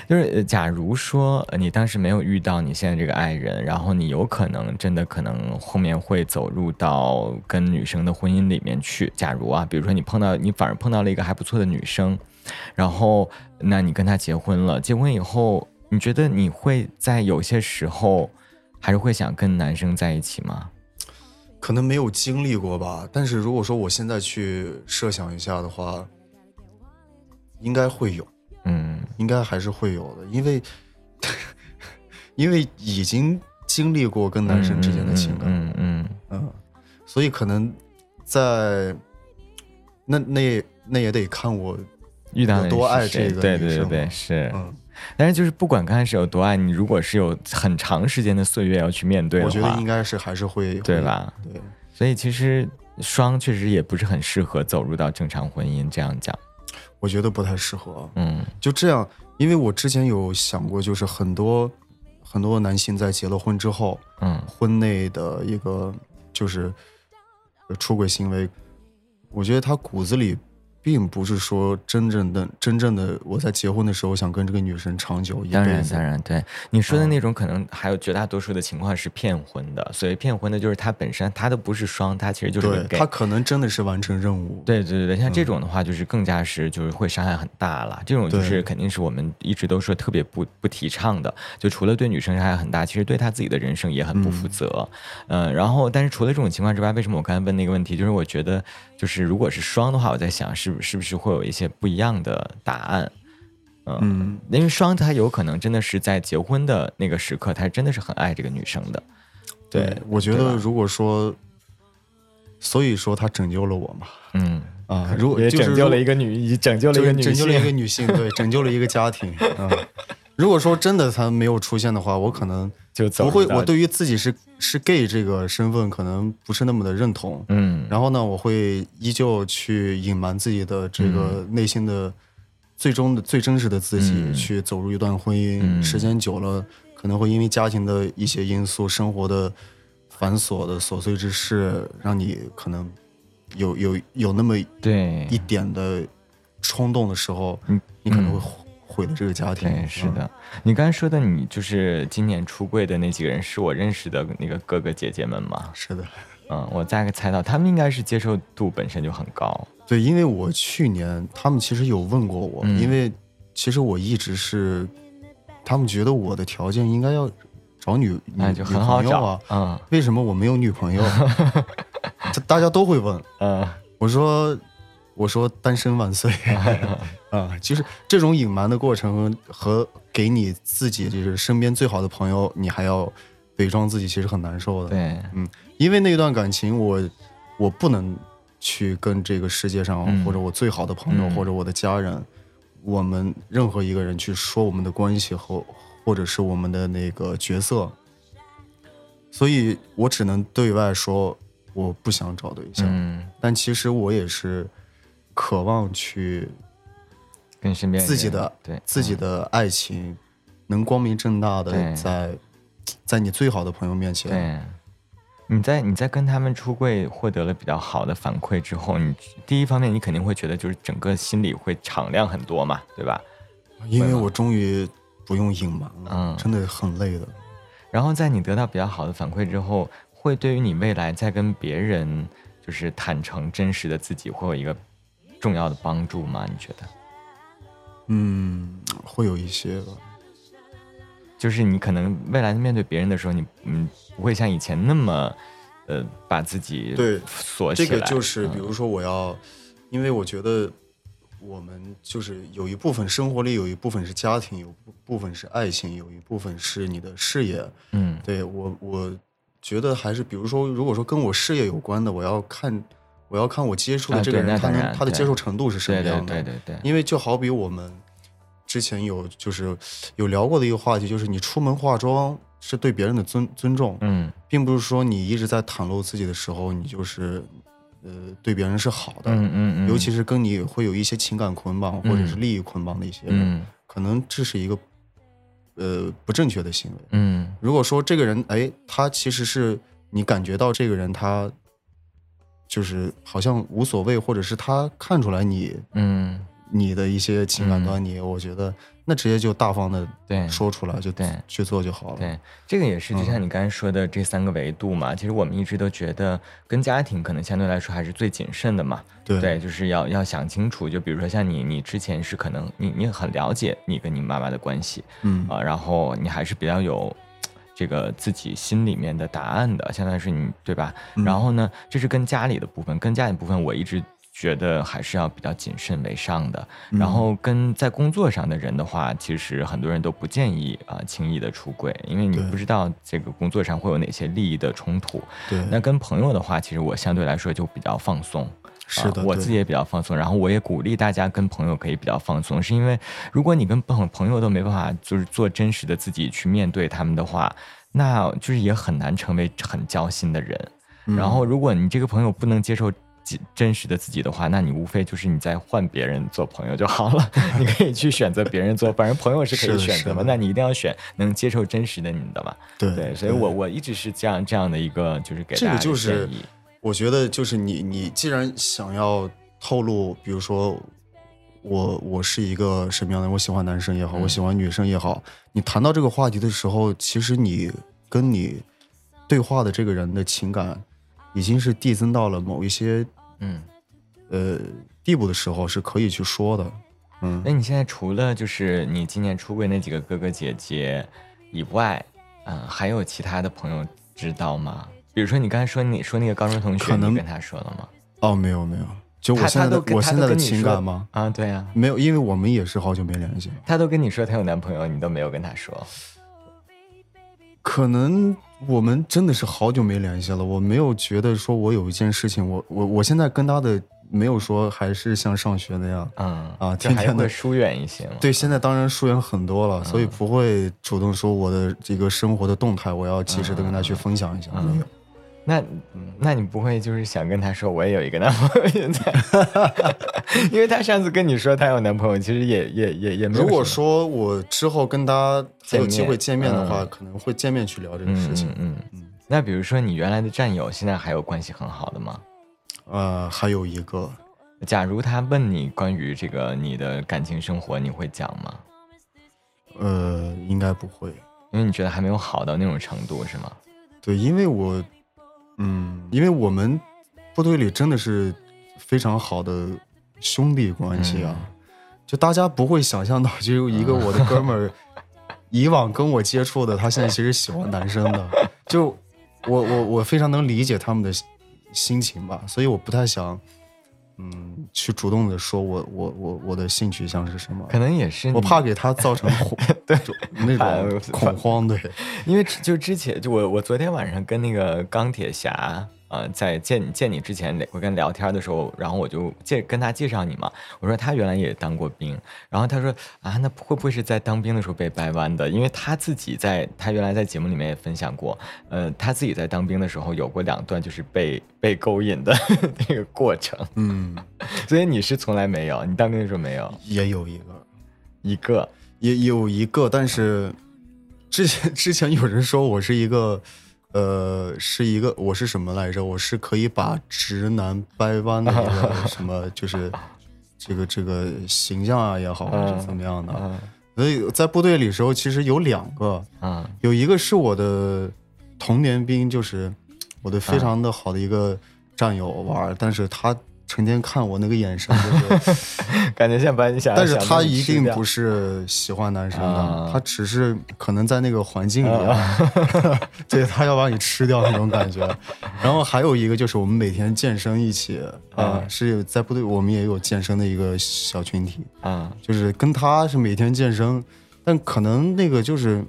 Speaker 3: 就是呃假如说呃你当时没有遇到你现在这个爱人，然后你有可能真的可能后面会走入到跟女生的婚姻里面去。假如啊，比如说你碰到你反而碰到了一个还不错的女生，然后那你跟她结婚了，结婚以后，你觉得你会在有些时候还是会想跟男生在一起吗？
Speaker 1: 可能没有经历过吧，但是如果说我现在去设想一下的话，应该会有，
Speaker 3: 嗯。
Speaker 1: 应该还是会有的，因为 因为已经经历过跟男生之间的情感，
Speaker 3: 嗯嗯
Speaker 1: 嗯，所以可能在那那也那也得看我，
Speaker 3: 遇到
Speaker 1: 多爱这个
Speaker 3: 对对对是。
Speaker 1: 嗯，
Speaker 3: 但是就是不管刚开始有多爱你，如果是有很长时间的岁月要去面对的话，
Speaker 1: 我觉得应该是还是，会
Speaker 3: 对吧？
Speaker 1: 对，
Speaker 3: 所以其实双确实也不是很适合走入到正常婚姻。这样讲，
Speaker 1: 我觉得不太适合。
Speaker 3: 嗯
Speaker 1: 就这样，因为我之前有想过，就是很多很多男性在结了婚之后，
Speaker 3: 嗯
Speaker 1: 婚内的一个就是呃出轨行为，我觉得他骨子里并不是说真正的真正的我在结婚的时候想跟这个女生长久一
Speaker 3: 当然，
Speaker 1: 辈子。
Speaker 3: 当然，对你说的
Speaker 1: 嗯
Speaker 3: 那种，可能还有绝大多数的情况是骗婚的。所谓骗婚的，就是他本身他都不是双，他其实就是个
Speaker 1: 对他可能真的是完成任务。
Speaker 3: 对对对对，像
Speaker 1: 嗯
Speaker 3: 这种的话，就是更加是就是会伤害很大了。这种就是肯定是我们一直都说特别不不提倡的。就除了对女生伤害很大，其实对他自己的人生也很不负责。嗯、然后但是除了这种情况之外，为什么我刚才问那个问题？就是我觉得就是如果是双的话，我在想是不是不是会有一些不一样的答案。嗯，
Speaker 1: 嗯，
Speaker 3: 因为双他有可能真的是在结婚的那个时刻，他真的是很爱这个女生的。对，
Speaker 1: 我觉得如果说，所以说他拯救了我嘛。
Speaker 3: 嗯，
Speaker 1: 啊，如果
Speaker 3: 也拯救了一个女，拯救了一个
Speaker 1: 拯救了一个女性，对，拯救了一个家庭。啊，如果说真的他没有出现的话，我可能
Speaker 3: 就走
Speaker 1: 不会，我对于自己是是 gay 这个身份可能不是那么的认同。
Speaker 3: 嗯，
Speaker 1: 然后呢，我会依旧去隐瞒自己的这个内心的最终的最真实的自己，
Speaker 3: 嗯
Speaker 1: 去走入一段婚姻。
Speaker 3: 嗯
Speaker 1: 时间久了，可能会因为家庭的一些因素、生活的繁琐的琐碎之事，让你可能有有有那么
Speaker 3: 对
Speaker 1: 一点的冲动的时候，
Speaker 3: 嗯
Speaker 1: 你可能会
Speaker 3: 嗯
Speaker 1: 毁毁了这个家庭。
Speaker 3: 对，是
Speaker 1: 嗯
Speaker 3: 的。你刚才说的，你就是今年出柜的那几个人，是我认识的那个哥哥姐姐们吗？
Speaker 1: 是的，
Speaker 3: 嗯，我大概猜到，他们应该是接受度本身就很高。
Speaker 1: 对，因为我去年他们其实有问过我，
Speaker 3: 嗯
Speaker 1: 因为其实我一直是，他们觉得我的条件应该要找女女
Speaker 3: 那就很好找
Speaker 1: 啊，，
Speaker 3: 嗯
Speaker 1: 为什么我没有女朋友？这 大家都会问，
Speaker 3: 嗯
Speaker 1: 我说我说单身万岁 啊，就是这种隐瞒的过程和给你自己就是身边最好的朋友，你还要伪装自己，其实很难受的。
Speaker 3: 对，
Speaker 1: 因为那段感情我，我不能去跟这个世界上、
Speaker 3: 嗯
Speaker 1: 或者我最好的朋友、
Speaker 3: 嗯
Speaker 1: 或者我的家人，我们任何一个人去说我们的关系和或者是我们的那个角色，所以我只能对外说我不想找对象，
Speaker 3: 嗯，
Speaker 1: 但其实我也是渴望去
Speaker 3: 跟身边
Speaker 1: 自己的
Speaker 3: 对
Speaker 1: 自己
Speaker 3: 嗯
Speaker 1: 的爱情能光明正大
Speaker 3: 对
Speaker 1: 的在在你最好的朋友面前。
Speaker 3: 对。你在你在跟他们出柜获得了比较好的反馈之后，你第一方面你肯定会觉得就是整个心里会敞亮很多嘛，对吧？
Speaker 1: 因为我终于不用隐瞒了，
Speaker 3: 嗯
Speaker 1: 真的很累的。
Speaker 3: 然后在你得到比较好的反馈之后，会对于你未来在跟别人就是坦诚真实的自己，会有一个重要的帮助吗？你觉得？
Speaker 1: 嗯，会有一些吧。
Speaker 3: 就是你可能未来面对别人的时候，你嗯不会像以前那么呃把自己
Speaker 1: 对这
Speaker 3: 锁起来。
Speaker 1: 这个就是，比
Speaker 3: 嗯
Speaker 1: 如说我要，因为我觉得我们就是有一部分生活里有一部分是家庭，有部部分是爱情，有一部分是你的事业。
Speaker 3: 嗯
Speaker 1: 对我，我觉得还是，比如说，如果说跟我事业有关的，我要看，我要看我接触的这个人，他能他的接受程度是什么
Speaker 3: 对对
Speaker 1: 样的。
Speaker 3: 对对对，
Speaker 1: 因为就好比我们之前有就是有聊过的一个话题，就是你出门化妆是对别人的尊尊重，
Speaker 3: 嗯。
Speaker 1: 并不是说你一直在袒露自己的时候，你就是呃对别人是好的，
Speaker 3: 嗯嗯嗯，
Speaker 1: 尤其是跟你会有一些情感捆绑或者是利益捆绑的一些人，
Speaker 3: 嗯。
Speaker 1: 可能这是一个呃不正确的行为。
Speaker 3: 嗯。
Speaker 1: 如果说这个人，哎，他其实是你感觉到这个人他就是好像无所谓，或者是他看出来你
Speaker 3: 嗯，
Speaker 1: 你的一些情感端倪，我觉得那直接就大方的
Speaker 3: 对
Speaker 1: 说出来，就
Speaker 3: 对
Speaker 1: 去做就好了。
Speaker 3: 对，这个也是，就
Speaker 1: 嗯
Speaker 3: 像你刚才说的这三个维度嘛。其实我们一直都觉得，跟家庭可能相对来说还是最谨慎的嘛。
Speaker 1: 对
Speaker 3: 对，就是要要想清楚。就比如说像你，你之前是可能你你很了解你跟你妈妈的关系
Speaker 1: 嗯
Speaker 3: 啊、然后你还是比较有这个自己心里面的答案的，相当于是你对吧？
Speaker 1: 嗯
Speaker 3: 然后呢，这是跟家里的部分，跟家里部分我一直觉得还是要比较谨慎为上的。
Speaker 1: 嗯
Speaker 3: 然后跟在工作上的人的话，其实很多人都不建议啊、轻易的出轨，因为你不知道这个工作上会有哪些利益的冲突。
Speaker 1: 对，
Speaker 3: 那跟朋友的话，其实我相对来说就比较放松。
Speaker 1: 是的
Speaker 3: 啊我自己也比较放松，然后我也鼓励大家跟朋友可以比较放松，是因为如果你跟朋朋友都没办法就是做真实的自己去面对他们的话，那就是也很难成为很交心的人。
Speaker 1: 嗯
Speaker 3: 然后如果你这个朋友不能接受真真实的自己的话，那你无非就是你在换别人做朋友就好了。你可以去选择别人做，反正朋友是可以选择嘛，那你一定要选能接受真实的你的嘛。
Speaker 1: 对
Speaker 3: 对，所以我我一直是这样这样的一个就是给大
Speaker 1: 这个就是。我觉得就是你你既然想要透露，比如说我我是一个什么样的人，我喜欢男生也好，
Speaker 3: 嗯
Speaker 1: 我喜欢女生也好，你谈到这个话题的时候，其实你跟你对话的这个人的情感已经是递增到了某一些
Speaker 3: 嗯，
Speaker 1: 呃地步的时候，是可以去说的。嗯
Speaker 3: 那你现在除了就是你今年出柜那几个哥哥姐姐以外，嗯、还有其他的朋友知道吗？比如说你刚才说你说那个高中同学，
Speaker 1: 可能
Speaker 3: 你跟他说了吗？
Speaker 1: 哦，没有没有，就我现在的我现在的情感吗？
Speaker 3: 啊，对啊，
Speaker 1: 没有，因为我们也是好久没联系了。
Speaker 3: 他都跟你说他有男朋友，你都没有跟他说。
Speaker 1: 可能我们真的是好久没联系了，我没有觉得说我有一件事情，我我我现在跟他的没有说还是像上学那样。
Speaker 3: 嗯
Speaker 1: 啊天天的
Speaker 3: 会疏远一些嘛。
Speaker 1: 对，现在当然疏远很多了，所以不会主动说我的这个生活的动态，我要及时的跟他去分享一下。
Speaker 3: 嗯
Speaker 1: 没有，
Speaker 3: 那那你不会就是想跟他说我也有一个男朋友现在？因为他上次跟你说他有男朋友，其实也也也也没有
Speaker 1: 如果说我之后跟他还有机会见面的话，
Speaker 3: 嗯
Speaker 1: 可能会见面去聊这个
Speaker 3: 嗯
Speaker 1: 事情。
Speaker 3: 嗯嗯。那比如说你原来的战友，现在还有关系很好的吗？
Speaker 1: 呃，还有一个，
Speaker 3: 假如他问你关于这个你的感情生活，你会讲吗？
Speaker 1: 呃，应该不会。
Speaker 3: 因为你觉得还没有好到那种程度，是吗？
Speaker 1: 对，因为我，嗯，因为我们部队里真的是非常好的兄弟关系啊，就大家不会想象到，就有一个我的哥们儿，以往跟我接触的，他现在其实喜欢男生的，就我我我非常能理解他们的心心情吧，所以我不太想，嗯，去主动的说我我我我的性取向是什么，
Speaker 3: 可能也是
Speaker 1: 我怕给他造成恐 对。那种恐慌，对，
Speaker 3: 因为就之前就我我昨天晚上跟那个钢铁侠呃在见见你之前，我跟聊天的时候，然后我就介跟他介绍你嘛，我说他原来也当过兵，然后他说啊，那会不会是在当兵的时候被掰弯的？因为他自己在他原来在节目里面也分享过，呃，他自己在当兵的时候有过两段就是被被勾引的 那个过程，
Speaker 1: 嗯，
Speaker 3: 所以你是从来没有，你当兵的时候没有
Speaker 1: 也有一个。
Speaker 3: 一个，
Speaker 1: 也有一个，但是之前之前有人说我是一个，呃，是一个我是什么来着？我是可以把直男掰弯的一个什么，就是 这个这个形象啊也好，还是怎么样的。
Speaker 3: 嗯
Speaker 1: 所以在部队里时候，其实有两个，
Speaker 3: 嗯
Speaker 1: 有一个是我的童年兵，就是我的非常的好的一个战友玩儿，但是他成天看我那个眼神，就是。
Speaker 3: 感觉像把你想，
Speaker 1: 但是他一定不是喜欢男生的，
Speaker 3: 啊。
Speaker 1: 他只是可能在那个环境里、啊，对他要把你吃掉那种感觉。然后还有一个就是我们每天健身一起啊、
Speaker 3: 嗯
Speaker 1: 是在部队我们也有健身的一个小群体，
Speaker 3: 啊。
Speaker 1: 就是跟他是每天健身，但可能那个就是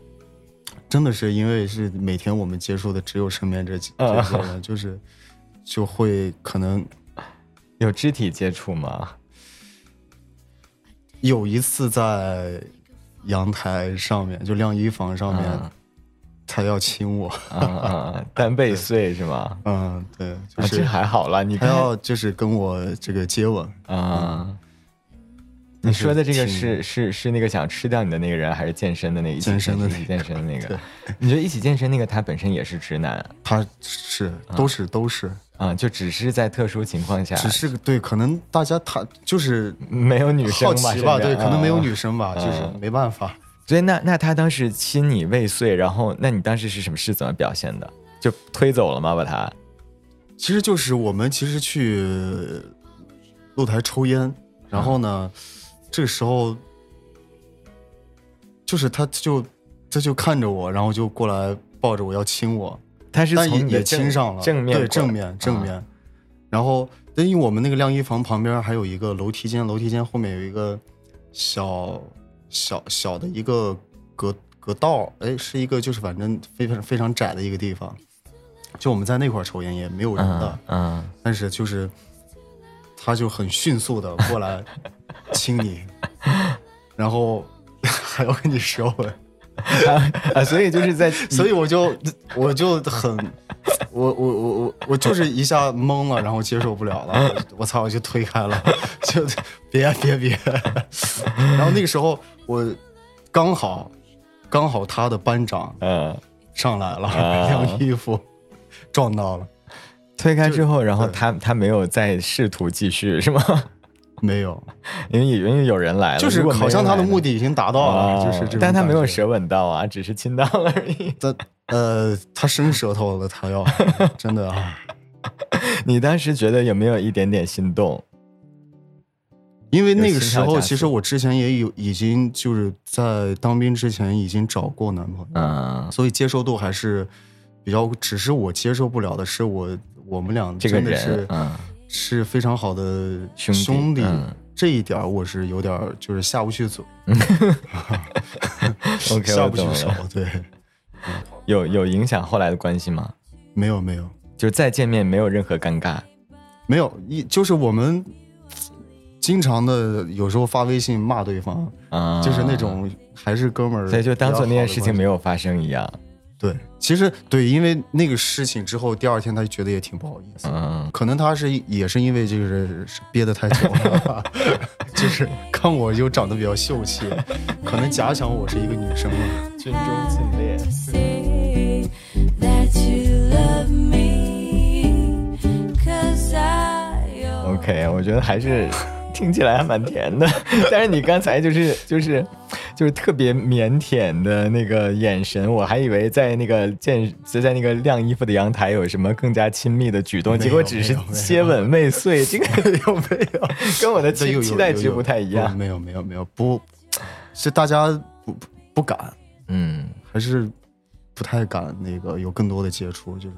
Speaker 1: 真的是因为是每天我们接触的只有身边这几
Speaker 3: 嗯
Speaker 1: 这些人，就是就会可能
Speaker 3: 有肢体接触吗？
Speaker 1: 有一次在阳台上面，就晾衣房上面，
Speaker 3: 嗯
Speaker 1: 他要亲我！
Speaker 3: 单背碎是吗？
Speaker 1: 嗯，对，就
Speaker 3: 啊，
Speaker 1: 是、
Speaker 3: 这还好了，你
Speaker 1: 他要就是跟我这个接吻，
Speaker 3: 啊。你说的这个是是是那个想吃掉你的那个人，还是健身的那个
Speaker 1: 健身的那个
Speaker 3: 一起健身的那个？你觉得一起健身那个他本身也是直男
Speaker 1: 他是都是都是，
Speaker 3: 啊？就只是在特殊情况下，
Speaker 1: 只是对，可能大家他就是
Speaker 3: 没有女生
Speaker 1: 好奇吧，对，可能没有
Speaker 3: 啊
Speaker 1: 女生吧，就是
Speaker 3: 嗯
Speaker 1: 没办法。
Speaker 3: 所以那那他当时亲你未遂，然后那你当时是什么是怎么表现的？就推走了吗？把他
Speaker 1: 其实就是我们其实去露台抽烟，然后呢，这个时候就是他就他就看着我，然后就过来抱着我要亲我，
Speaker 3: 他是
Speaker 1: 但也也
Speaker 3: 从你的
Speaker 1: 亲上了，
Speaker 3: 正面
Speaker 1: 对正面正
Speaker 3: 啊
Speaker 1: 面。然后，因为我们那个晾衣房旁边还有一个楼梯间，楼梯间后面有一个小小小的一个隔隔道，哎，是一个就是反正非常非常窄的一个地方。就我们在那块抽烟也没有人的，
Speaker 3: 嗯嗯
Speaker 1: 但是就是他就很迅速的过来 亲你，然后 还要跟你舌吻。
Speaker 3: 啊，所以就是在
Speaker 1: 所以我就我就很，我我我我我就是一下懵了，然后接受不了了，我 我操，我就推开了，就别别别。然后那个时候我刚好刚好他的班长
Speaker 3: 嗯。
Speaker 1: 上来了，
Speaker 3: 啊
Speaker 1: 晾衣服撞到了，
Speaker 3: 推开之后，然后他他没有再试图继续是吗？
Speaker 1: 没有，
Speaker 3: 因为因为有人来了，
Speaker 1: 就是好像他的目的已经达到了，
Speaker 3: 哦
Speaker 1: 就是这
Speaker 3: 但他没有舌吻到啊，只是亲到了而已。
Speaker 1: 他呃，他伸舌头了，他要 真的啊，
Speaker 3: 你当时觉得有没有一点点心动？
Speaker 1: 因为那个时候，其实我之前也有已经就是在当兵之前已经找过男朋友，
Speaker 3: 嗯，
Speaker 1: 所以接受度还是比较，只是我接受不了的是我我们俩
Speaker 3: 这个人
Speaker 1: 真的是，
Speaker 3: 嗯，
Speaker 1: 是非常好的
Speaker 3: 兄弟
Speaker 1: 兄弟
Speaker 3: 嗯
Speaker 1: 这一点儿我是有点儿就是下不去嘴
Speaker 3: OK，
Speaker 1: 下不去手
Speaker 3: 了。，
Speaker 1: 对，
Speaker 3: 有有影响后来的关系吗？
Speaker 1: 没有没有
Speaker 3: 就再见面没有任何尴尬。
Speaker 1: 没有，一就是我们经常的有时候发微信骂对方，
Speaker 3: 啊，
Speaker 1: 就是那，种还是哥们儿，
Speaker 3: 所以就当做那件事情没。
Speaker 1: 有
Speaker 3: 发生一样。
Speaker 1: 对，其实对，因为那个事情之后，第二天他就觉得也挺不好意思。
Speaker 3: 嗯，
Speaker 1: 可能他是也是因为这个人憋得太久了，就是看我又长得比较秀气，可能假想我是一个女生嘛。
Speaker 3: 军中尽烈。
Speaker 4: Say that you love me, 'cause I
Speaker 3: OK，我觉得还是听起来还蛮甜的，但是你刚才就是就是就是特别腼腆的那个眼神，我还以为在那个见在在那个晾衣服的阳台有什么更加亲密的举动，结果只是接吻未遂，这个
Speaker 1: 有没有，
Speaker 3: 跟我的期期待值不太一样。
Speaker 1: 没有没有没有，不是大家不不不敢，
Speaker 3: 嗯，
Speaker 1: 还是不太敢那个有更多的接触，就是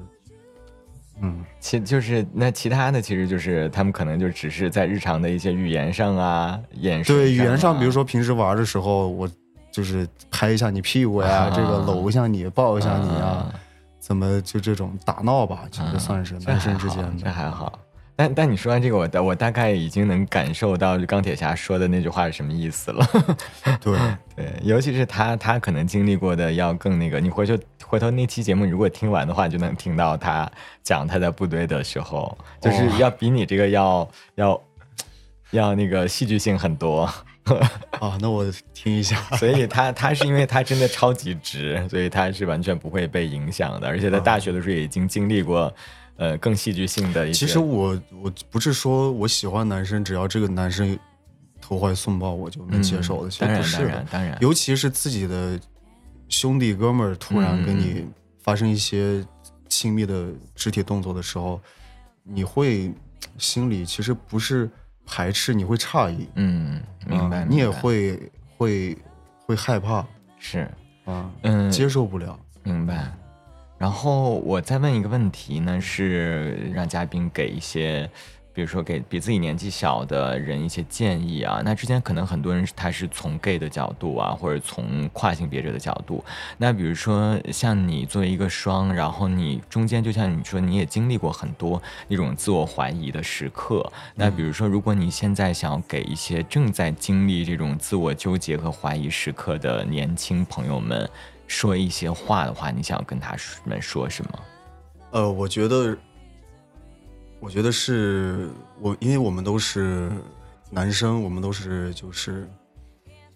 Speaker 1: 嗯。
Speaker 3: 其就是那其他的，其实就是他们可能就只是在日常的一些语言上啊、眼神
Speaker 1: 对语言上，
Speaker 3: 啊
Speaker 1: 比如说平时玩的时候，我就是拍一下你屁股呀，
Speaker 3: 啊
Speaker 1: 这个搂一下你，抱一下你啊
Speaker 3: 啊，
Speaker 1: 怎么就这种打闹吧，其实算是男生之间的。
Speaker 3: 这还好。但但你说完这个，我大我大概已经能感受到钢铁侠说的那句话是什么意思了。
Speaker 1: 对，
Speaker 3: 对，尤其是他他可能经历过的要更那个，你回去回头那期节目，如果听完的话，就能听到他讲他在部队的时候，就是
Speaker 1: 哦
Speaker 3: 要比你这个要要要那个戏剧性很多。
Speaker 1: 啊，那我听一下。
Speaker 3: 所以他他是因为他真的超级直，所以他是完全不会被影响的，而且在大学的时候也已经经历过，呃，更戏剧性的一些。
Speaker 1: 其实我我不是说我喜欢男生，只要这个男生投怀送抱我就能接受的，
Speaker 3: 嗯
Speaker 1: 其实
Speaker 3: 当然当
Speaker 1: 不是的。
Speaker 3: 然当然，
Speaker 1: 尤其是自己的兄弟哥们儿突然跟
Speaker 3: 嗯
Speaker 1: 你发生一些亲密的肢体动作的时候，你会心里其实不是排斥，你会诧异，
Speaker 3: 嗯，明白，
Speaker 1: 啊你也会会会害怕
Speaker 3: 是，
Speaker 1: 啊，
Speaker 3: 嗯，
Speaker 1: 接受不了。
Speaker 3: 明白。然后我再问一个问题呢，是让嘉宾给一些，比如说给比自己年纪小的人一些建议啊。那之前可能很多人他是从 gay 的角度啊，或者从跨性别者的角度。那比如说像你作为一个双，然后你中间就像你说，你也经历过很多那种自我怀疑的时刻。那比如说，如果你现在想要给一些正在经历这种自我纠结和怀疑时刻的年轻朋友们，说一些话的话，你想跟他们说什么？
Speaker 1: 呃，我觉得，我觉得是我，因为我们都是男生，我们都是就是，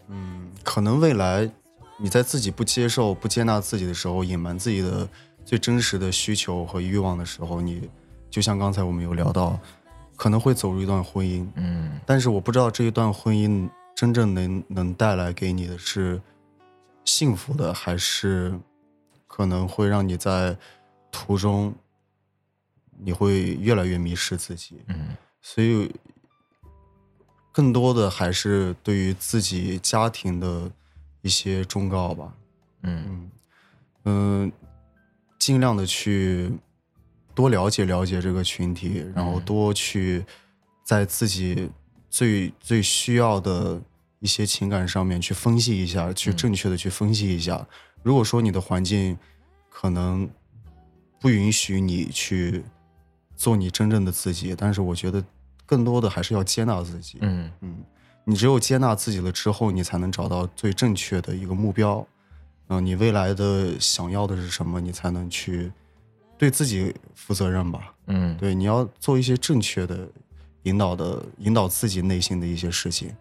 Speaker 1: 嗯，可能未来你在自己不接受、不接纳自己的时候，隐瞒自己的最真实的需求和欲望的时候，你就像刚才我们有聊到，可能会走入一段婚姻，
Speaker 3: 嗯
Speaker 1: 但是我不知道这一段婚姻真正能能带来给你的是幸福的，还是可能会让你在途中你会越来越迷失自己。
Speaker 3: 嗯
Speaker 1: 所以，更多的还是对于自己家庭的一些忠告吧。
Speaker 3: 嗯
Speaker 1: 嗯嗯，尽量的去多了解了解这个群体，然后
Speaker 3: 嗯
Speaker 1: 多去在自己最最需要的一些情感上面去分析一下，去
Speaker 3: 嗯
Speaker 1: 正确的去分析一下。如果说你的环境可能不允许你去做你真正的自己，但是我觉得更多的还是要接纳自己。
Speaker 3: 嗯
Speaker 1: 嗯，你只有接纳自己了之后，你才能找到最正确的一个目标。嗯、你未来的想要的是什么，你才能去对自己负责任吧。
Speaker 3: 嗯，
Speaker 1: 对，你要做一些正确的引导的引导自己内心的一些事情。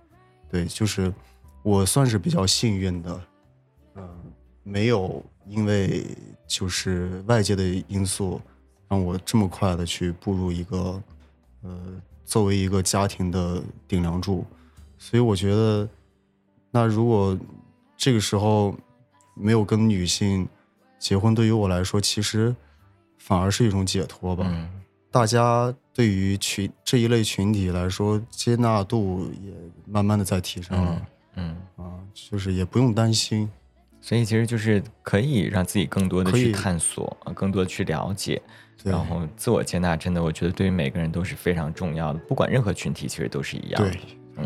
Speaker 1: 对，就是我算是比较幸运的，嗯、没有因为就是外界的因素让我这么快的去步入一个呃作为一个家庭的顶梁柱，所以我觉得，那如果这个时候没有跟女性结婚，对于我来说，其实反而是一种解脱吧。
Speaker 3: 嗯
Speaker 1: 大家对于群这一类群体来说，接纳度也慢慢的在提升了
Speaker 3: 嗯。嗯，
Speaker 1: 啊，就是也不用担心。
Speaker 3: 所以其实就是可以让自己更多的去探索，呃更多的去了解，
Speaker 1: 对
Speaker 3: 然后自我接纳，真的我觉得对于每个人都是非常重要的，不管任何群体，其实都是一样的。
Speaker 1: 对，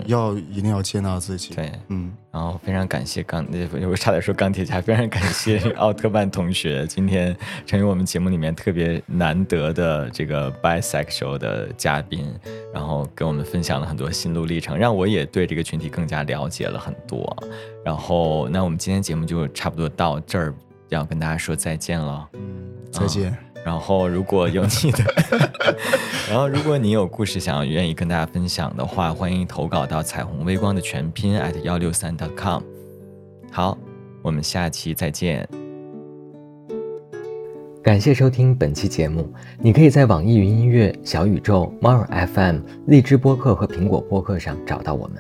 Speaker 1: 要一定要接纳自己。
Speaker 3: 对，
Speaker 1: 嗯，
Speaker 3: 然后非常感谢钢，那我差点说钢铁侠，非常感谢 奥特曼同学今天成为我们节目里面特别难得的这个 bisexual 的嘉宾，然后跟我们分享了很多心路历程，让我也对这个群体更加了解了很多。然后，那我们今天节目就差不多到这儿，要跟大家说再见了。
Speaker 1: 嗯再见。
Speaker 3: 然后，如果有你的，然后如果你有故事想要愿意跟大家分享的话，欢迎投稿到彩虹微光的全拼 at 幺六三 com。好，我们下期再见。
Speaker 5: 感谢收听本期节目。你可以在网易云音乐、小宇宙、猫耳 FM、荔枝播客和苹果播客上找到我们。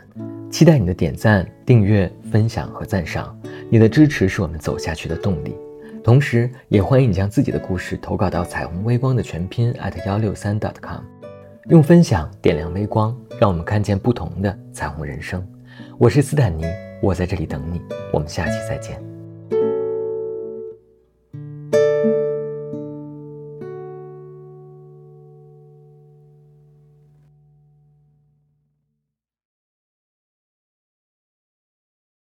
Speaker 5: 期待你的点赞、订阅、分享和赞赏，你的支持是我们走下去的动力。同时，也欢迎你将自己的故事投稿到彩虹微光的全拼 at 幺六三 com，用分享点亮微光，让我们看见不同的彩虹人生。我是斯坦尼，我在这里等你，我们下期再见。